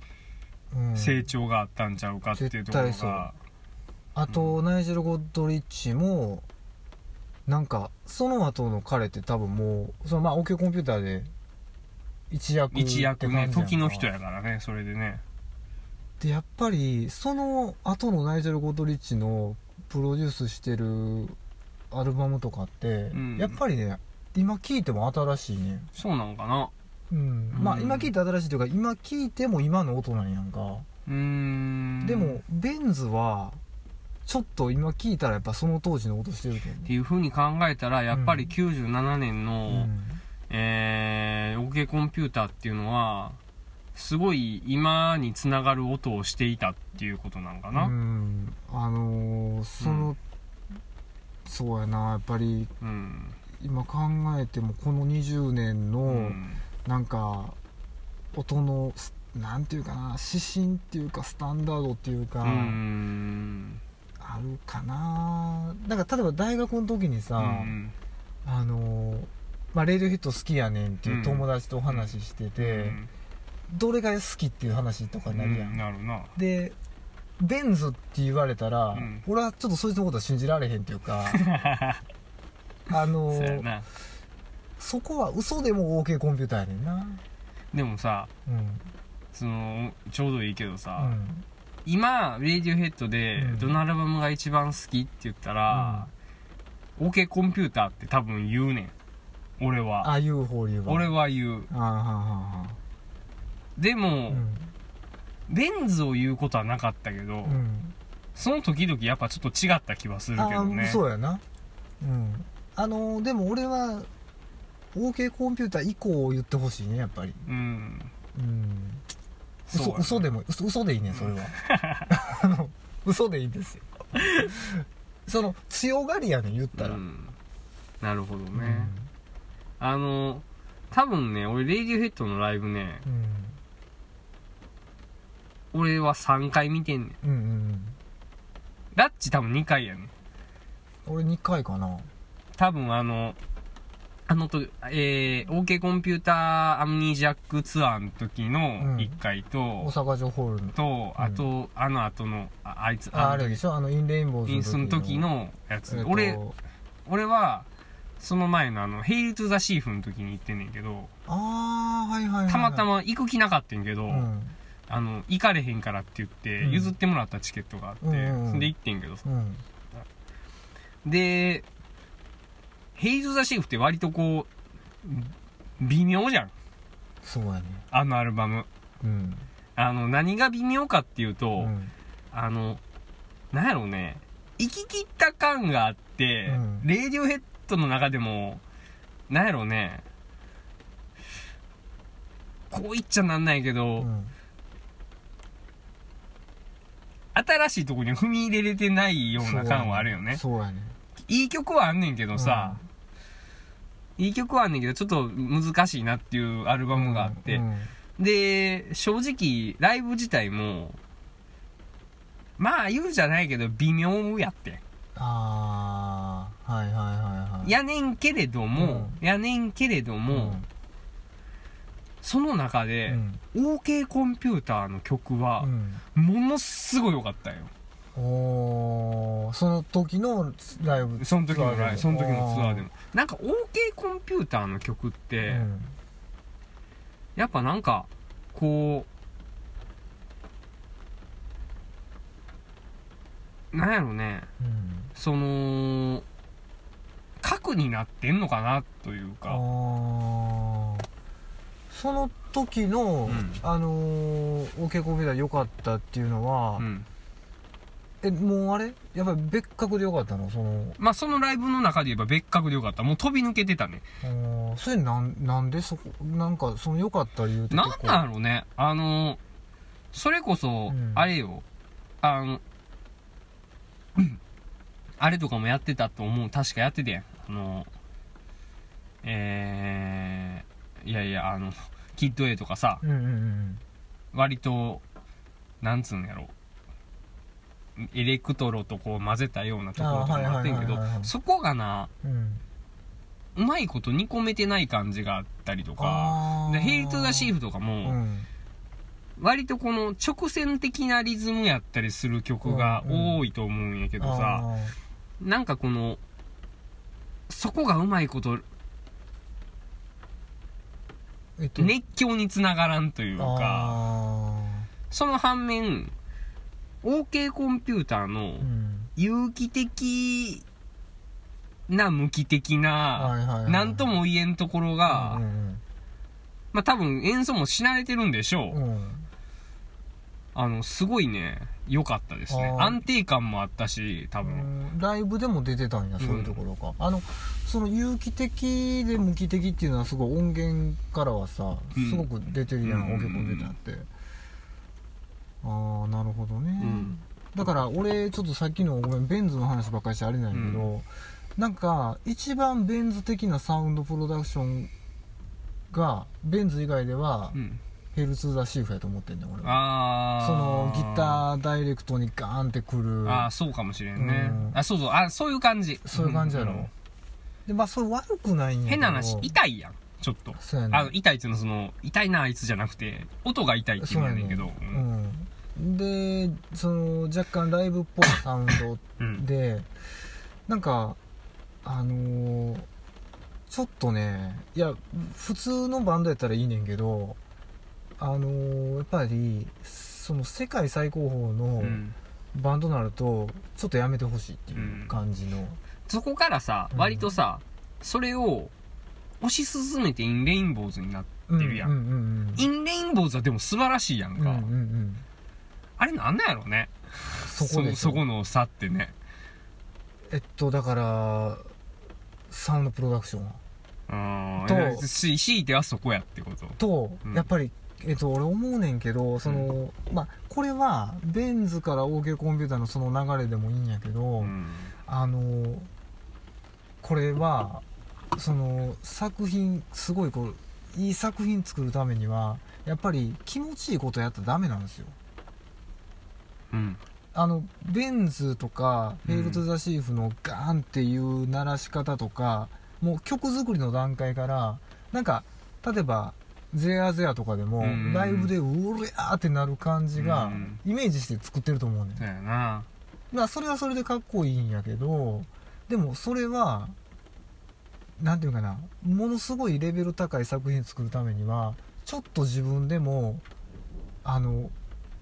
うん。成長があったんちゃうかっていうところ絶対が、あと、ナイジェル・ゴッドリッチもなんかその後の彼って多分もうそのまあ OK コンピューターで一躍一躍ね時の人やからねそれでねでやっぱりその後のナイジェル・ゴードリッチのプロデュースしてるアルバムとかって、うんやっぱりね今聴いても新しいね。そうなんかな。うん、まあうん今聴いて新しいというか今聴いても今の音なんやんか、うーん。でもベンズはちょっと今聴いたらやっぱその当時の音してると思っていうふうに考えたらやっぱり97年の、う、うん。えー、OK コンピューターっていうのはすごい今につながる音をしていたっていうことなんかな、うん。あのーその、そうやなやっぱり。うん今考えてもこの20年の、うん。なんか音のすなんていうかな指針っていうかスタンダードっていうか、うん。あるかな。なんか例えば大学の時にさ、うん。あのまあ、レイディオヘッド好きやねんっていう友達とお話ししてて、どれが好きっていう話とかになるやん、うん。なるな。でベンズって言われたら、うん。俺はちょっとそいつのことは信じられへんっていうか あのそうやな。そこは嘘でも OK コンピューターやねんな。でもさうん。そのちょうどいいけどうさ、ん。今レディオヘッドでうん。どのアルバムが一番好きって言ったら、OK コンピューターって多分言うねん。俺は。ああいう法流は俺は言う。ああはあはでも、うん。ベンズを言うことはなかったけど、うん。その時々やっぱちょっと違った気はするあけどね。あそうやな。うんあのでも俺は OK コンピューター以降を言ってほしいねやっぱり。うん。うん。嘘そうやな嘘でも嘘嘘でいいねそれは。あの嘘でいいんですよ。その強がりやねん言ったら、うん。なるほどね、うん。あの多分ね俺レイディオヘッドのライブねうん。俺は3回見てんねん。うんうんうん。ラッチ多分2回やねん。俺2回かな多分あのあのと、えー、OK コンピューターアムニージアックツアーの時のうん。1回と、大阪城ホールの。と、あと、あの後の、ああいつ、ああのれでしょ？あのインレインボーズインスの時のやつ、えっと俺、俺は、その前のあの、ヘイルトゥザシーフの時に行ってんねんけど、ああはいはいはいはい。たまたま行く気なかったんけど、うん。あの、行かれへんからって言って、うん。譲ってもらったチケットがあって、うんで行ってんけどさ。うん。で、ヘイルトゥザシーフって割とこう、微妙じゃん。そうやね。あのアルバム。うん。あの、何が微妙かっていうと、うん。あの、なんやろうね、行き切った感があって、うん。レイディオヘッドの中でも、なんやろうね、こう言っちゃなんないけど、うん。新しいとこに踏み入れれてないような感はあるよね。そうやね。いい曲はあんねんけどさ、いい曲はあんねんけど、ちょっと難しいなっていうアルバムがあって、うん。で、正直、ライブ自体も、まあ言うじゃないけど、微妙やって。ああはいはいはいはい。やねんけれども、やねんけれども、その中うで、ん。OK コンピューターの曲はう、ん。ものすごい良かったよ。おーその時のライブその時のライブ、その時のツアーでも。も。なんか OK コンピューターの曲って、うんやっぱなんか、こう、なんやろね、うんその、核になってんのかなというあか、ー。その時の、うん。あのー、OK コンピューター良かったっていうのは、うん。えもうあれ？やっぱり別格で良かったの？そのまあそのライブの中で言えば別格でよかった。もう飛び抜けてたね。あーそれなんなんでそこなんかその良かった理由ってなん結構なんやろうね。あの、それこそん、あれよ、あの、うんあれとかもやってたと思う。確かやっててん。あの、えー、いやいや、あの、キッド A とかさ、うんうんうん割と、なんつうんやろ。エレクトロとこう混ぜたようなところとかもあってんけどそこがな、うん。うまいこと煮込めてない感じがあったりとか、で、ヘイルトゥザシーフとかうも、ん。割とこの直線的なリズムやったりする曲が多いと思うんやけどさ、あなんかこの、そこがうまいこと、ーえっと。熱狂につながらんというか、あその反面、OK コンピューターの有機的な無機的はい。な、なんとも言えんところが、うんまあ多分演奏もし慣れてるんでしょう。うん。うんあの、すごいね、良かったですね。安定感もあったし、多分。うん。ライブでも出てたんやそういうところか、あのその有機的で無機的っていうのはすごい音源からはさうん。すごく出てるやん、うん OK Computer ってああなるほどね、うん。だから俺ちょっとさっきのごめんベンズの話ばっかりしてあれなんやけど、なんか一番ベンズ的なサウンドプロダクションがベンズ以外では、うん。 Hail to the Thief やと思ってんねん俺は。そのギターダイレクトにガーンってくる。ああ、そうかもしれんね。うん。あ、そうそう、あ、そういう感じ。そういう感じやろ、ん。でまあそれ悪くないんやけど。変な話、痛いやん、ちょっと。そうやねあの、痛いっていうのはその、痛いなあいつじゃなくて、音が痛いっていうのやねんけど。うん。うん、でその若干ライブっぽいサウンドうん。でなんかあのーちょっとねいや普通のバンドやったらいいねんけどあのーやっぱりその世界最高峰うのん。バンドになるとちょっとやめてほしいっていう感じの、そこからさ、うん割とさ、それを推し進めてインレインボーズになってるやん。うんうんうんインレインボーズはでも素晴らしいやんか。うんうんうんあれなんなんやろね。そこでそこの差ってね。えっとだからサウンドプロダクションうん。とし、強いてはそこやってこと。と、うんやっぱり、えっと、俺思うねんけどその、まあこれはベンズから OK コンピューターのその流れでもいいんやけど、うん。あのこれはその作品すごいこういい作品作るためにはやっぱり気持ちいいことやったらダメなんですようん。あのベンズとかうん。 Hail to the Thief のガーンっていう鳴らし方とか、もう曲作りの段階からなんか例えば「ゼアゼア」とかでもうんライブでうりゃーってなる感じがうんイメージして作ってると思うねん。そうやな。まあそれはそれでかっこいいんやけどでもそれはなんていうかなものすごいレベル高い作品作るためにはちょっと自分でもあの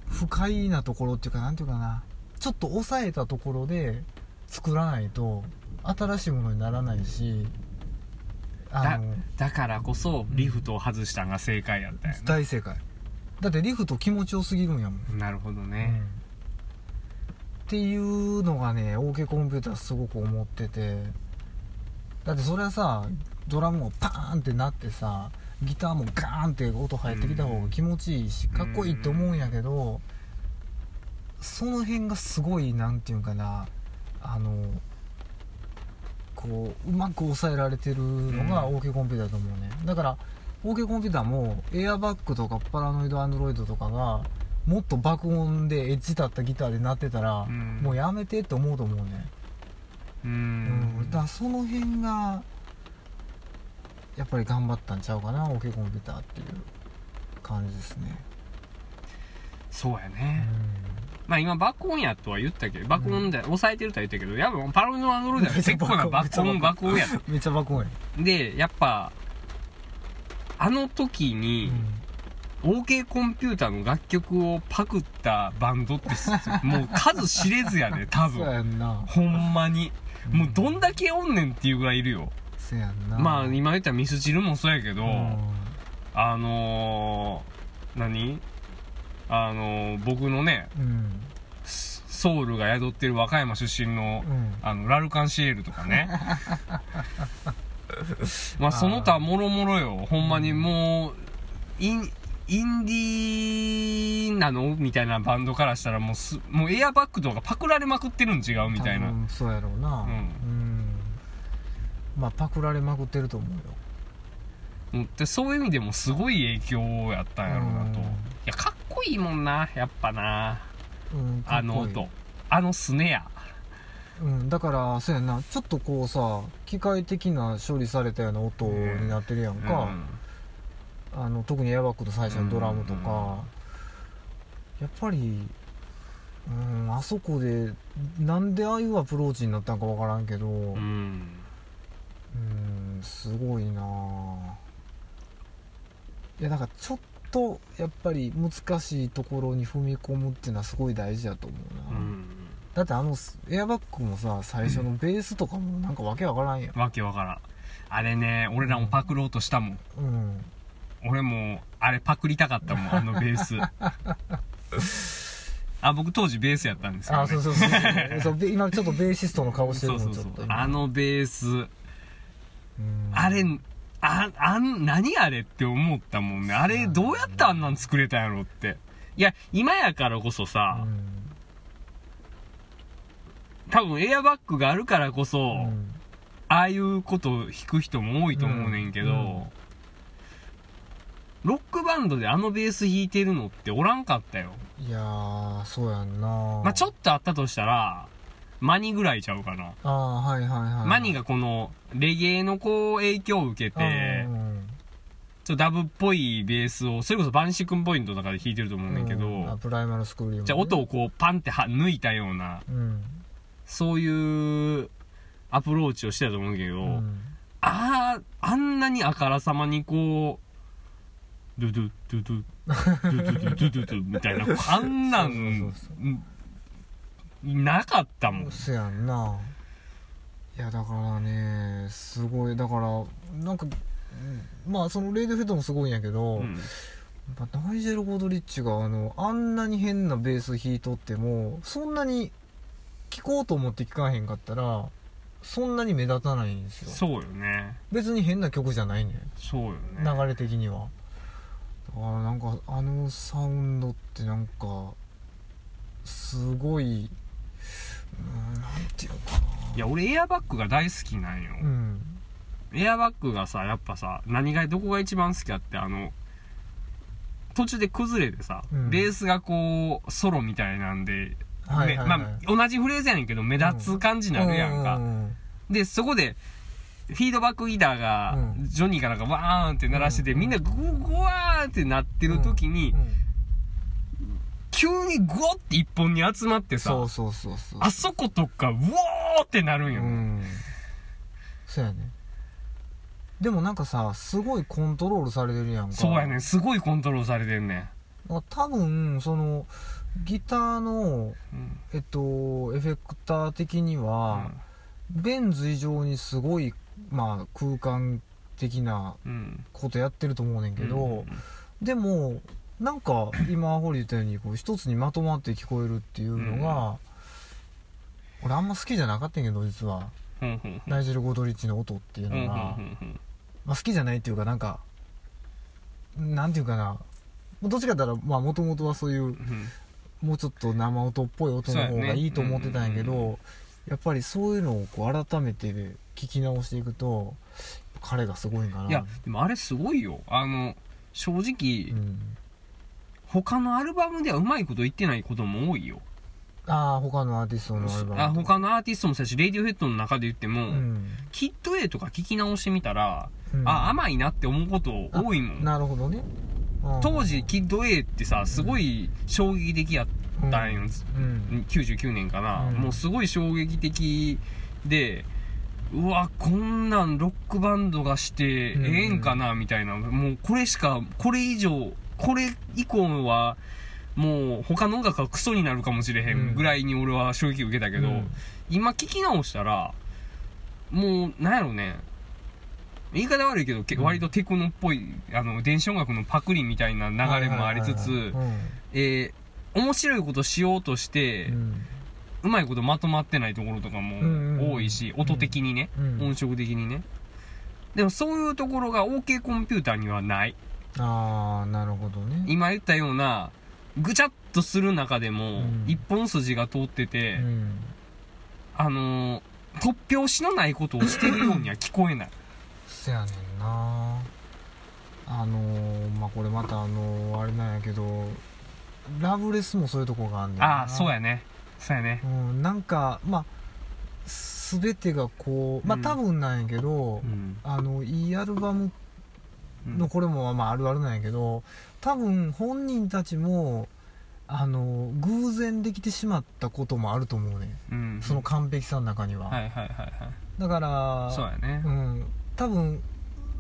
不快なところっていうかなんていうかな。ちょっと抑えたところで作らないと新しいものにならないしあのだからこそリフトを外したんが正解やったんやな。大正解。だってリフト気持ちよすぎるんやもん。なるほどうん。ね、っていうのがね OK コンピューターすごく思ってて。だってそれはさドラムもパーンってなってさギターもガーンって音入ってきた方が気持ちいいし、かっこいいと思うんやけど、その辺がすごいなんていうんかなあのこううまく抑えられてるのがうん。OK コンピューターだと思うね。だから OK コンピューターもエアバッグとかパラノイドアンドロイドとかがもっと爆音でエッジ立ったギターで鳴ってたら、うん。もうやめてって思うと思うね。ううんん。だからその辺がやっぱり頑張ったんちゃうかな OK コンピューターっていう感じですね。そうやうね、まあ今爆音やとは言ったけど爆音で抑えてるとは言ったけどやっぱパロノアンドロイドは結構な爆音爆音や めっちゃ爆音や、でやっぱあの時に、OK コンピューターの楽曲をパクったバンドってすもう数知れずやね多 そうや分んな。ほんまに。もうどんだけおんねんっていうぐらいいるよそうやんな。まあ今言ったミスチルもそうやけど、うん。あのー、何？あのー僕のねうん。ソウルが宿ってる和歌山出身のうん。あのラルカンシエルとかね。まあその他もろもろよ。ほんまにもうインインディーなの？みたいなバンドからしたらもうすもうエアバッグとかパクられまくってるん違う？みたいな。そうやろうな。うんんまあパクられまくってると思うよ。でそういう意味でもすごい影響やったんやろうなと。うん。いやかっこいいもんなやっぱな。うんいい。の音。あのスネアうん、だからそうやな。ちょっとこうさ機械的な処理されたような音になってるやんか、あの特にエアバッグの最初のドラムとか、うん。やっぱり、うん、あそこでなんでああいうアプローチになったんかわからんけど、うん、ううんんすごいなあ。いやだからちょっとやっぱり難しいところに踏み込むっていうのはすごい大事だと思うな、うん。だってあのエアバッグもさ最初のベースとかもなんかわけわからん。やんわけわからん。あれね俺らもパクろうとしたもん。うん。俺もあれパクりたかったもんあのベース。あ僕当時ベースやったんですけど、ね、あそうそうそう。そうそうべ今ちょっとベーシストの顔してるそうそうそう。もんちょっと今。あのベースうんあれああん何あれって思ったもんね。あれどうやってあんなん作れたんやろって。いや今やからこそさ、多分エアバッグがあるからこそ、ああいうことを弾く人も多いと思うねんけど、うん。ロックバンドであのベース弾いてるのっておらんかったよ。いやーそうやんな。まあちょっとあったとしたら、マニぐらいちゃうかな。ああはいはいはいマニがこの、レゲエのこう影響を受けて、うんちょっとダブっぽいベースを、それこそバンシ君ポイントとかで弾いてると思うねんけど、うんあプライマルスクリームね。じゃあ音をこうパンっては抜いたような、うん。そういうアプローチをしてたと思うけど、うん。ああ、あんなにあからさまにこう、ドゥドゥ、ドゥドゥ、ドゥドゥドゥドゥドゥみたいな、あんなんなかったもん。そやんないやだからねすごいだからなんかうんまあそのレイドフェッドもすごいんやけど、うんやっぱナイジェル・ゴドリッチがあのあんなに変なベース弾いとってもそんなに聴こうと思って聴かへんかったらそんなに目立たないんですよそうよね。別に変な曲じゃないねんそうよね。流れ的にはだからなんかあのサウンドってなんかすごいうんなんていうのかいや、俺エアバッグが大好きなんよ。なうん。エアバッグがさ、やっぱさ、何が、どこが一番好きかって、あの、途中で崩れてさ、うん。ベースがこう、ソロみたいなんで、めはいはいはい。まあ、同じフレーズやねんけど、目立つ感じになるやんか。ううで、そこで、フィードバックギターが、うん。ジョニーかなんかワーンって鳴らしてて、うんみんなググワーンってなってる時に、うん急にグワって一本に集まってさ、そうそうそうそうあそことか、うおーってなるんよ。うんそうやねでもなんかさすごいコントロールされてるやんかそうやねんすごいコントロールされてんねん。多分そのギターのうん。えっとエフェクター的には、ベンズ以上にすごいまあ空間的なうん。ことやってると思うねんけど、うんでもなんか今堀言ったようにこう一つにまとまって聞こえるっていうのが、俺あんま好きじゃなかったんやけど実は。うんうんうん。ナイジェル・ゴドリッチの音っていううんうんのが、うんまあ、好きじゃないっていうかなんかなんていうかな。どっちかって言ったらまあもともとはそういううんもうちょっと生音っぽい音の方がいいと思ってたんやけどやっぱりそういうのをこう改めて聞き直していくと彼がすごいんかな。いや、でもあれすごいよ。あの、正直、うん、他のアルバムではうまいこと言ってないことも多いよ。ああ他のアーティストのアルバムあ他のアーティストもそうやし、レディオヘッドの中で言っても、うん。キッド A とか聞き直してみたら、うん。あ、甘いなって思うこと多いもん。なるほどね。うん。当時、キッド A ってさ、すごい衝撃的やったんよ。うん。99年かな、うん。もうすごい衝撃的で、うわ、こんなんロックバンドがしてうんええんかな、みたいな。もうこれしか、これ以上、これ以降は、もう他の音楽がクソになるかもしれへんぐらいに俺は衝撃受けたけど、うん。今聞き直したら、もう、なんやろね、言い方悪いけど、けうん。割とテクノっぽい、あの、電子音楽のパクリみたいな流れもありつつ、えー面白いことしようとして、うん。うまいことまとまってないところとかも多いし、音的にね、うん。音色的にね。でもそういうところが OK コンピューターにはない。ああなるほどね今言ったような、ぐちゃっとする中でもうん、一本筋が通ってて、うんあのー突拍子のないことをしてるようには聞こえない。せやねんなあのー、まあこれまたあのー、あれなんやけどラブレスもそういうとこがあんねんなああ、そうやね。そうやね。うん、なんかまあ全てがこうまあうん多分なんやけど、うん。あのいいアルバムうんのこれもまああるあるなんやけど多分本人たちもあの偶然できてしまったこともあると思うねうん。その完璧さの中には、はいはいはいはい。だからそうやねう。ん、多分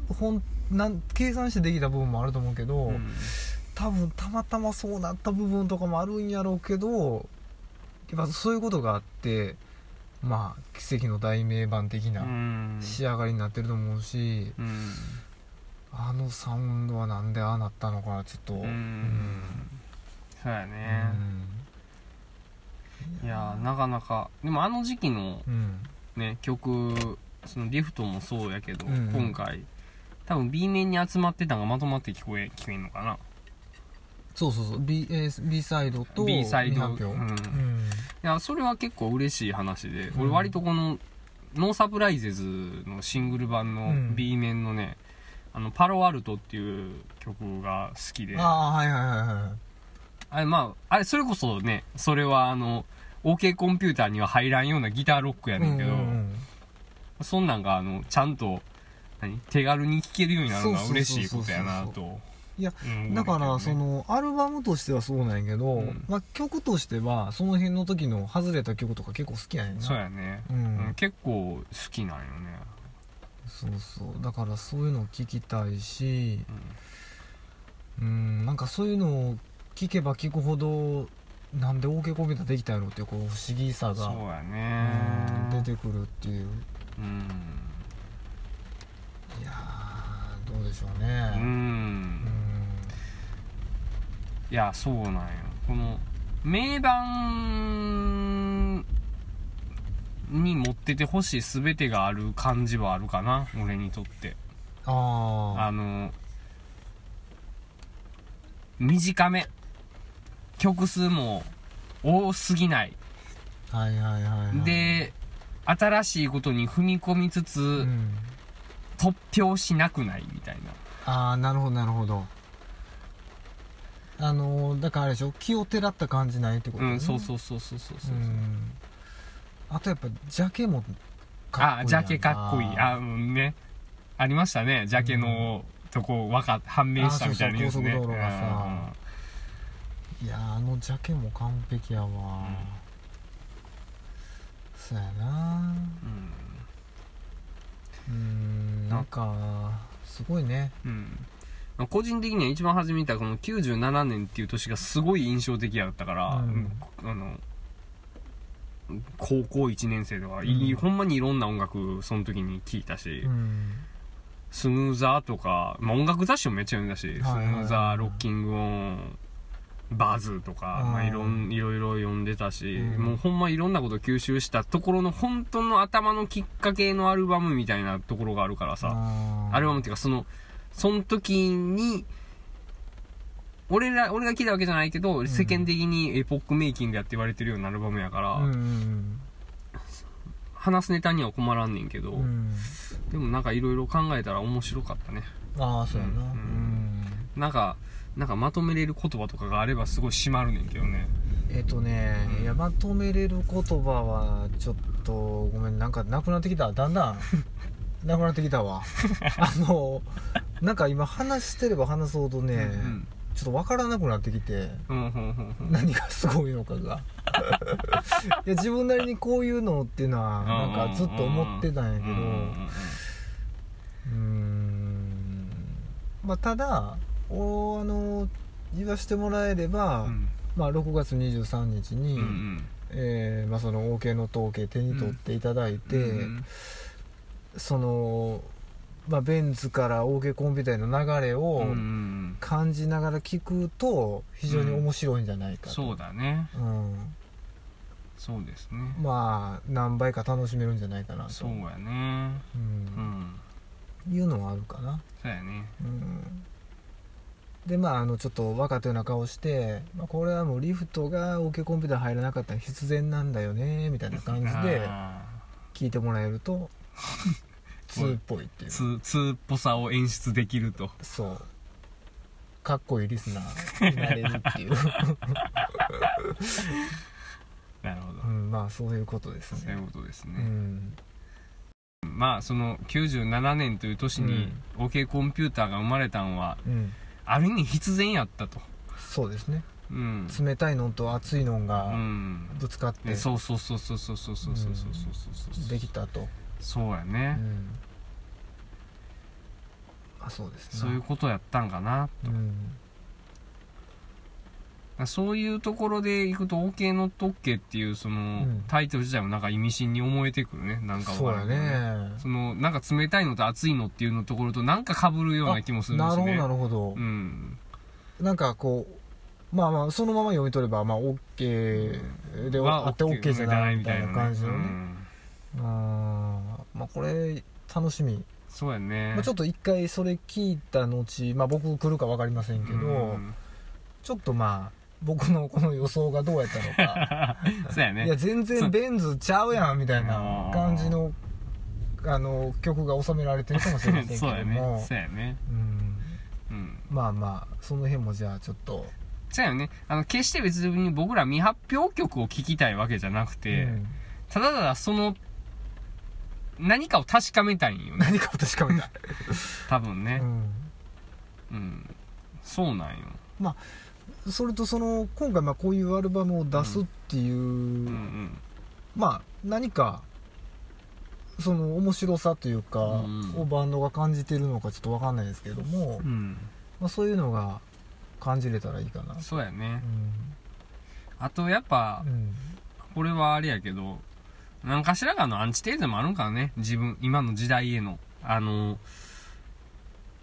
ほんなん計算してできた部分もあると思うけど、うん多分たまたまそうなった部分とかもあるんやろうけどやっぱそういうことがあってまあ奇跡の大名盤的うなん仕上がりになってると思うし、うん。あのサウンドはなんでああなったのかなちょっと。うん。そうやね。いやーなかなか。でもあの時期のうん。ね曲そのリフトもそうやけど、今回多分 B 面に集まってたのがまとまって聞こえ聞こえんのかな。そうそうそう。B, B サイドと B サイド。うん。うん。いやそれは結構嬉しい話で、うん。俺割とこのノーサプライゼズのシングル版のうん。B 面のね、あのパロアルトっていう曲が好きで。ああはいはいはいはい。あれまああれそれこそねそれはあの OK コンピューターには入らんようなギターロックやねんけど、うんうんうん。そんなんが、あの、ちゃんと、何手軽に聴けるようになるのがそうそうそうそう嬉しいことやなと。いやうんだからそのアルバムとしてはそうなんやけど、うん。まあ、曲としてはその辺の時の外れた曲とか結構好きやねんな。そうやね、うん。うん結構好きなんよね。そうそうだからそういうのを聞きたいしうんなんかそういうのを聞けば聞くほどなんでンピューターできたんやろっていうこう不思議さがそうやねうん出てくるっていううん。いやーどうでしょうねう。うんん。いや、そうなんよ。この、名盤に持っててほしい全てがある感じはあるかな、俺にとって。ああの、短め。曲数も多すぎない。あはいはいはい、はい、で、新しいことに踏み込みつつ、うん、突拍しなくないみたいな。ああなるほどなるほどあのーだからあれでしょ？気をてらった感じないってことねうん、そうそうそうそうそうそうう。んあとやっぱジャケもかっこいいあジャケかっこいい。あうんね。ありましたね。ジャケのとこ分かっ判明したみたいなニュースね。あそうそう高速道路がさ。いやあのジャケも完璧やわ、そうやな。うん。うんなんかすごいね。うん。まあ個人的には一番初め見たこの97年っていう年がすごい印象的やったから、うんあの高校1年生とか、いいうん。ほんまにいろんな音楽その時に聴いたし、うん。スヌーザーとか、まあ、音楽雑誌もめっちゃ読んだし、スヌーザーロッキングオンバズとか、うんまあ、いろんいろいろ読んでたし、うん。もうほんまいろんなこと吸収したところの本当の頭のきっかけのアルバムみたいなところがあるからさ、アルバムっていうかそのその時に俺ら俺が聞いたわけじゃないけど、ん。世間的にエポックメイキングやって言われてるようなアルバムやから、うんうん話すネタには困らんねんけど、うん。うんでもなんかいろいろ考えたら面白かったね。ああそうやな。ううん。ん、なんかなんかまとめれる言葉とかがあればすごい締まるねんけどね。えっ、とね、いやまとめれる言葉はちょっとごめんなんかなくなってきた。だんだん。なくなってきたわ。あのなんか今話してれば話すほどね、うんちょっと分からなくなってきてうんうんうんうん。何がすごいのかが。いや自分なりにこういうのっていうのはなんかずっと思ってたんやけど。うんまあただおあの言わしてもらえれば、うん。まあ、6月23日に、うんうん。えーまあ、その OK の統計手に取っていただいて、うん。その、まあ、ベンツから OK コンピューターへの流れうんをうん。感じながら聞くと非常に面白いんじゃないかと、そうだね。うん。そうですね。まあ何倍か楽しめるんじゃないかなと。そうやね。ううん。んいうのはあるかな、そうやね。うん、でまああのちょっと分かったような顔して、まあ、これはもうリフトが OK コンピューター入らなかったら必然なんだよねみたいな感じであ聞いてもらえると2っぽいっていう。ーツーっぽさを演出できると。そう。かっこいいリスナーになれるっていう、なるほど。うん、まあそういうことですそういうねうことですね、ん。まあその97年という年に OK コンピューターが生まれたのはうん。ある意味必然やったと。そうですね。うん。冷たいのと熱いのうがん。ぶつかってねそうそうそうそうそうそうそうそうそうそうそうできたと、うそうやね、ん、あそうですね。そういうことやったんかなうん。そういうところでいくと OK の特権っていうその、ん。タイトル自体もなんか意味深に思えてくるね。なんかわそうやからんけどね。そのなんか冷たいのと熱いのっていうのところとなんか被るような気もするしね。なるほどなるほど。う、ん。なんかこうまあまあそのまま読み取ればまあ OK ではあって OK じゃないみたいな感じのね。うん。あーまあこれ楽しみ、そうやね、まあ、ちょっと一回それ聞いた後まあ僕来るか分かりませんけど、うん。ちょっとまあ僕のこの予想がどうやったのか。そうやね。いや全然ベンズちゃうやんみたいな感じのあの曲が収められてるかもしれませんけ そうやどもね。そうやね。うん。うん。まあまあその辺もじゃあちょっと、そうやよね。あの決して別に僕ら未発表曲を聴きたいわけじゃなくて、うん。ただただその何かを確かめたいんよね。何かを確かめたい、多分ね。うん。うん、そうなんよ。それとその今回まあこういうアルバムを出すっていう、うんうん。まあ何かその面白さというか、うんをバンドが感じてるのかちょっと分かんないですけども、うん。まあ、そういうのが感じれたらいいかな。そうやね。うあとやっぱん、うん。これはあれやけど何かしらかのアンチテーゼもあるんからね。自分今の時代への。あの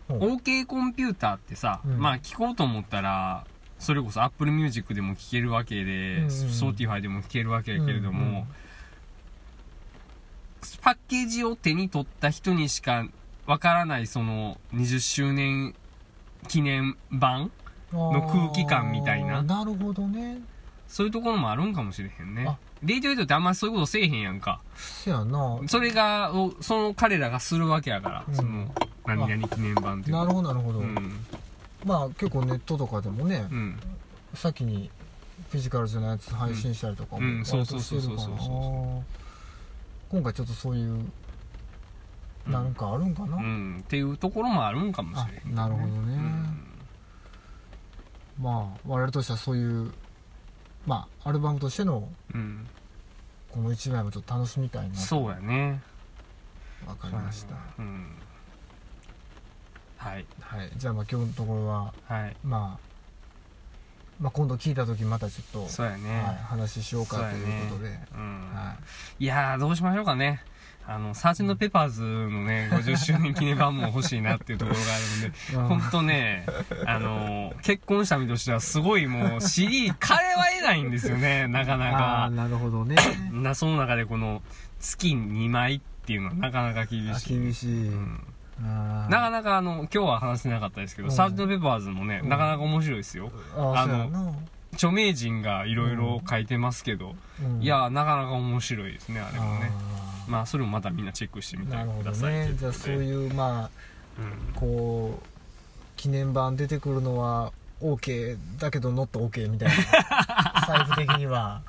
OK コンピューターってさ、うん。まあ聞こうと思ったらそれこそ Apple Music でも聴けるわけで、うんうん。Spotify でも聴けるわけやけれども、うんうん。パッケージを手に取った人にしかわからないその20周年記念版の空気感みたいな。なるほどね。そういうところもあるんかもしれへんねディオヘッドってあんまりそういうことせえへんやんか。せやな。それが、おその彼らがするわけやから、うん。その、何々記念版っていう。なるほどなるほど、うん。まあ結構ネットとかでもね、うん。先にフィジカルじゃないやつ配信したりとかもうん。うん割としてるからそうそう。そうそうそう今回ちょっとそういうなんかあるんかな、うん。っていうところもあるんかもしあれんなるほどね、うん。まあ我々としてはそういうまあアルバムとしてのうん。この1枚もちょっと楽しみたいなそうやね。わかりました、うん。はい。はい。じゃあまあ今日のところははい。まあまあ今度聞いた時またちょっとそうやね、はい、話しようかということで、うん。はいやーどうしましょうかねあのサーチンドペパーズのね50周年記念版も欲しいなっていうところがあるんでい、本当ねあの結婚した身としてはすごいもう CD 買えは得ないんですよね なかなか。ああなるほどね。なその中でこの月2枚っていうのはなかなか厳あしい。厳しい、なかなかあの今日は話せなかったですけど、うん。サーチンドペパーズもね、うん。なかなか面白いですよ。ああの著名人がいろいろ書いてますけど、うん。いやなかなか面白いですねあれもねまあそれもまたみんなチェックしてみてなるほどくださいねじゃあそうういうまあうん。こう記念版出てくるのは OK だけどノット OK みたいな。財布的には。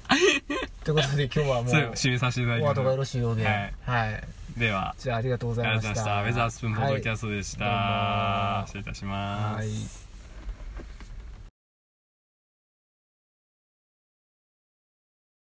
ということで今日はも そうう締めさせていただきます。お後がよろしいようで。はい。はい、ではじゃあありがとうございました。ウェザースプーンポッドキャストでした、はい。失礼いたします、はい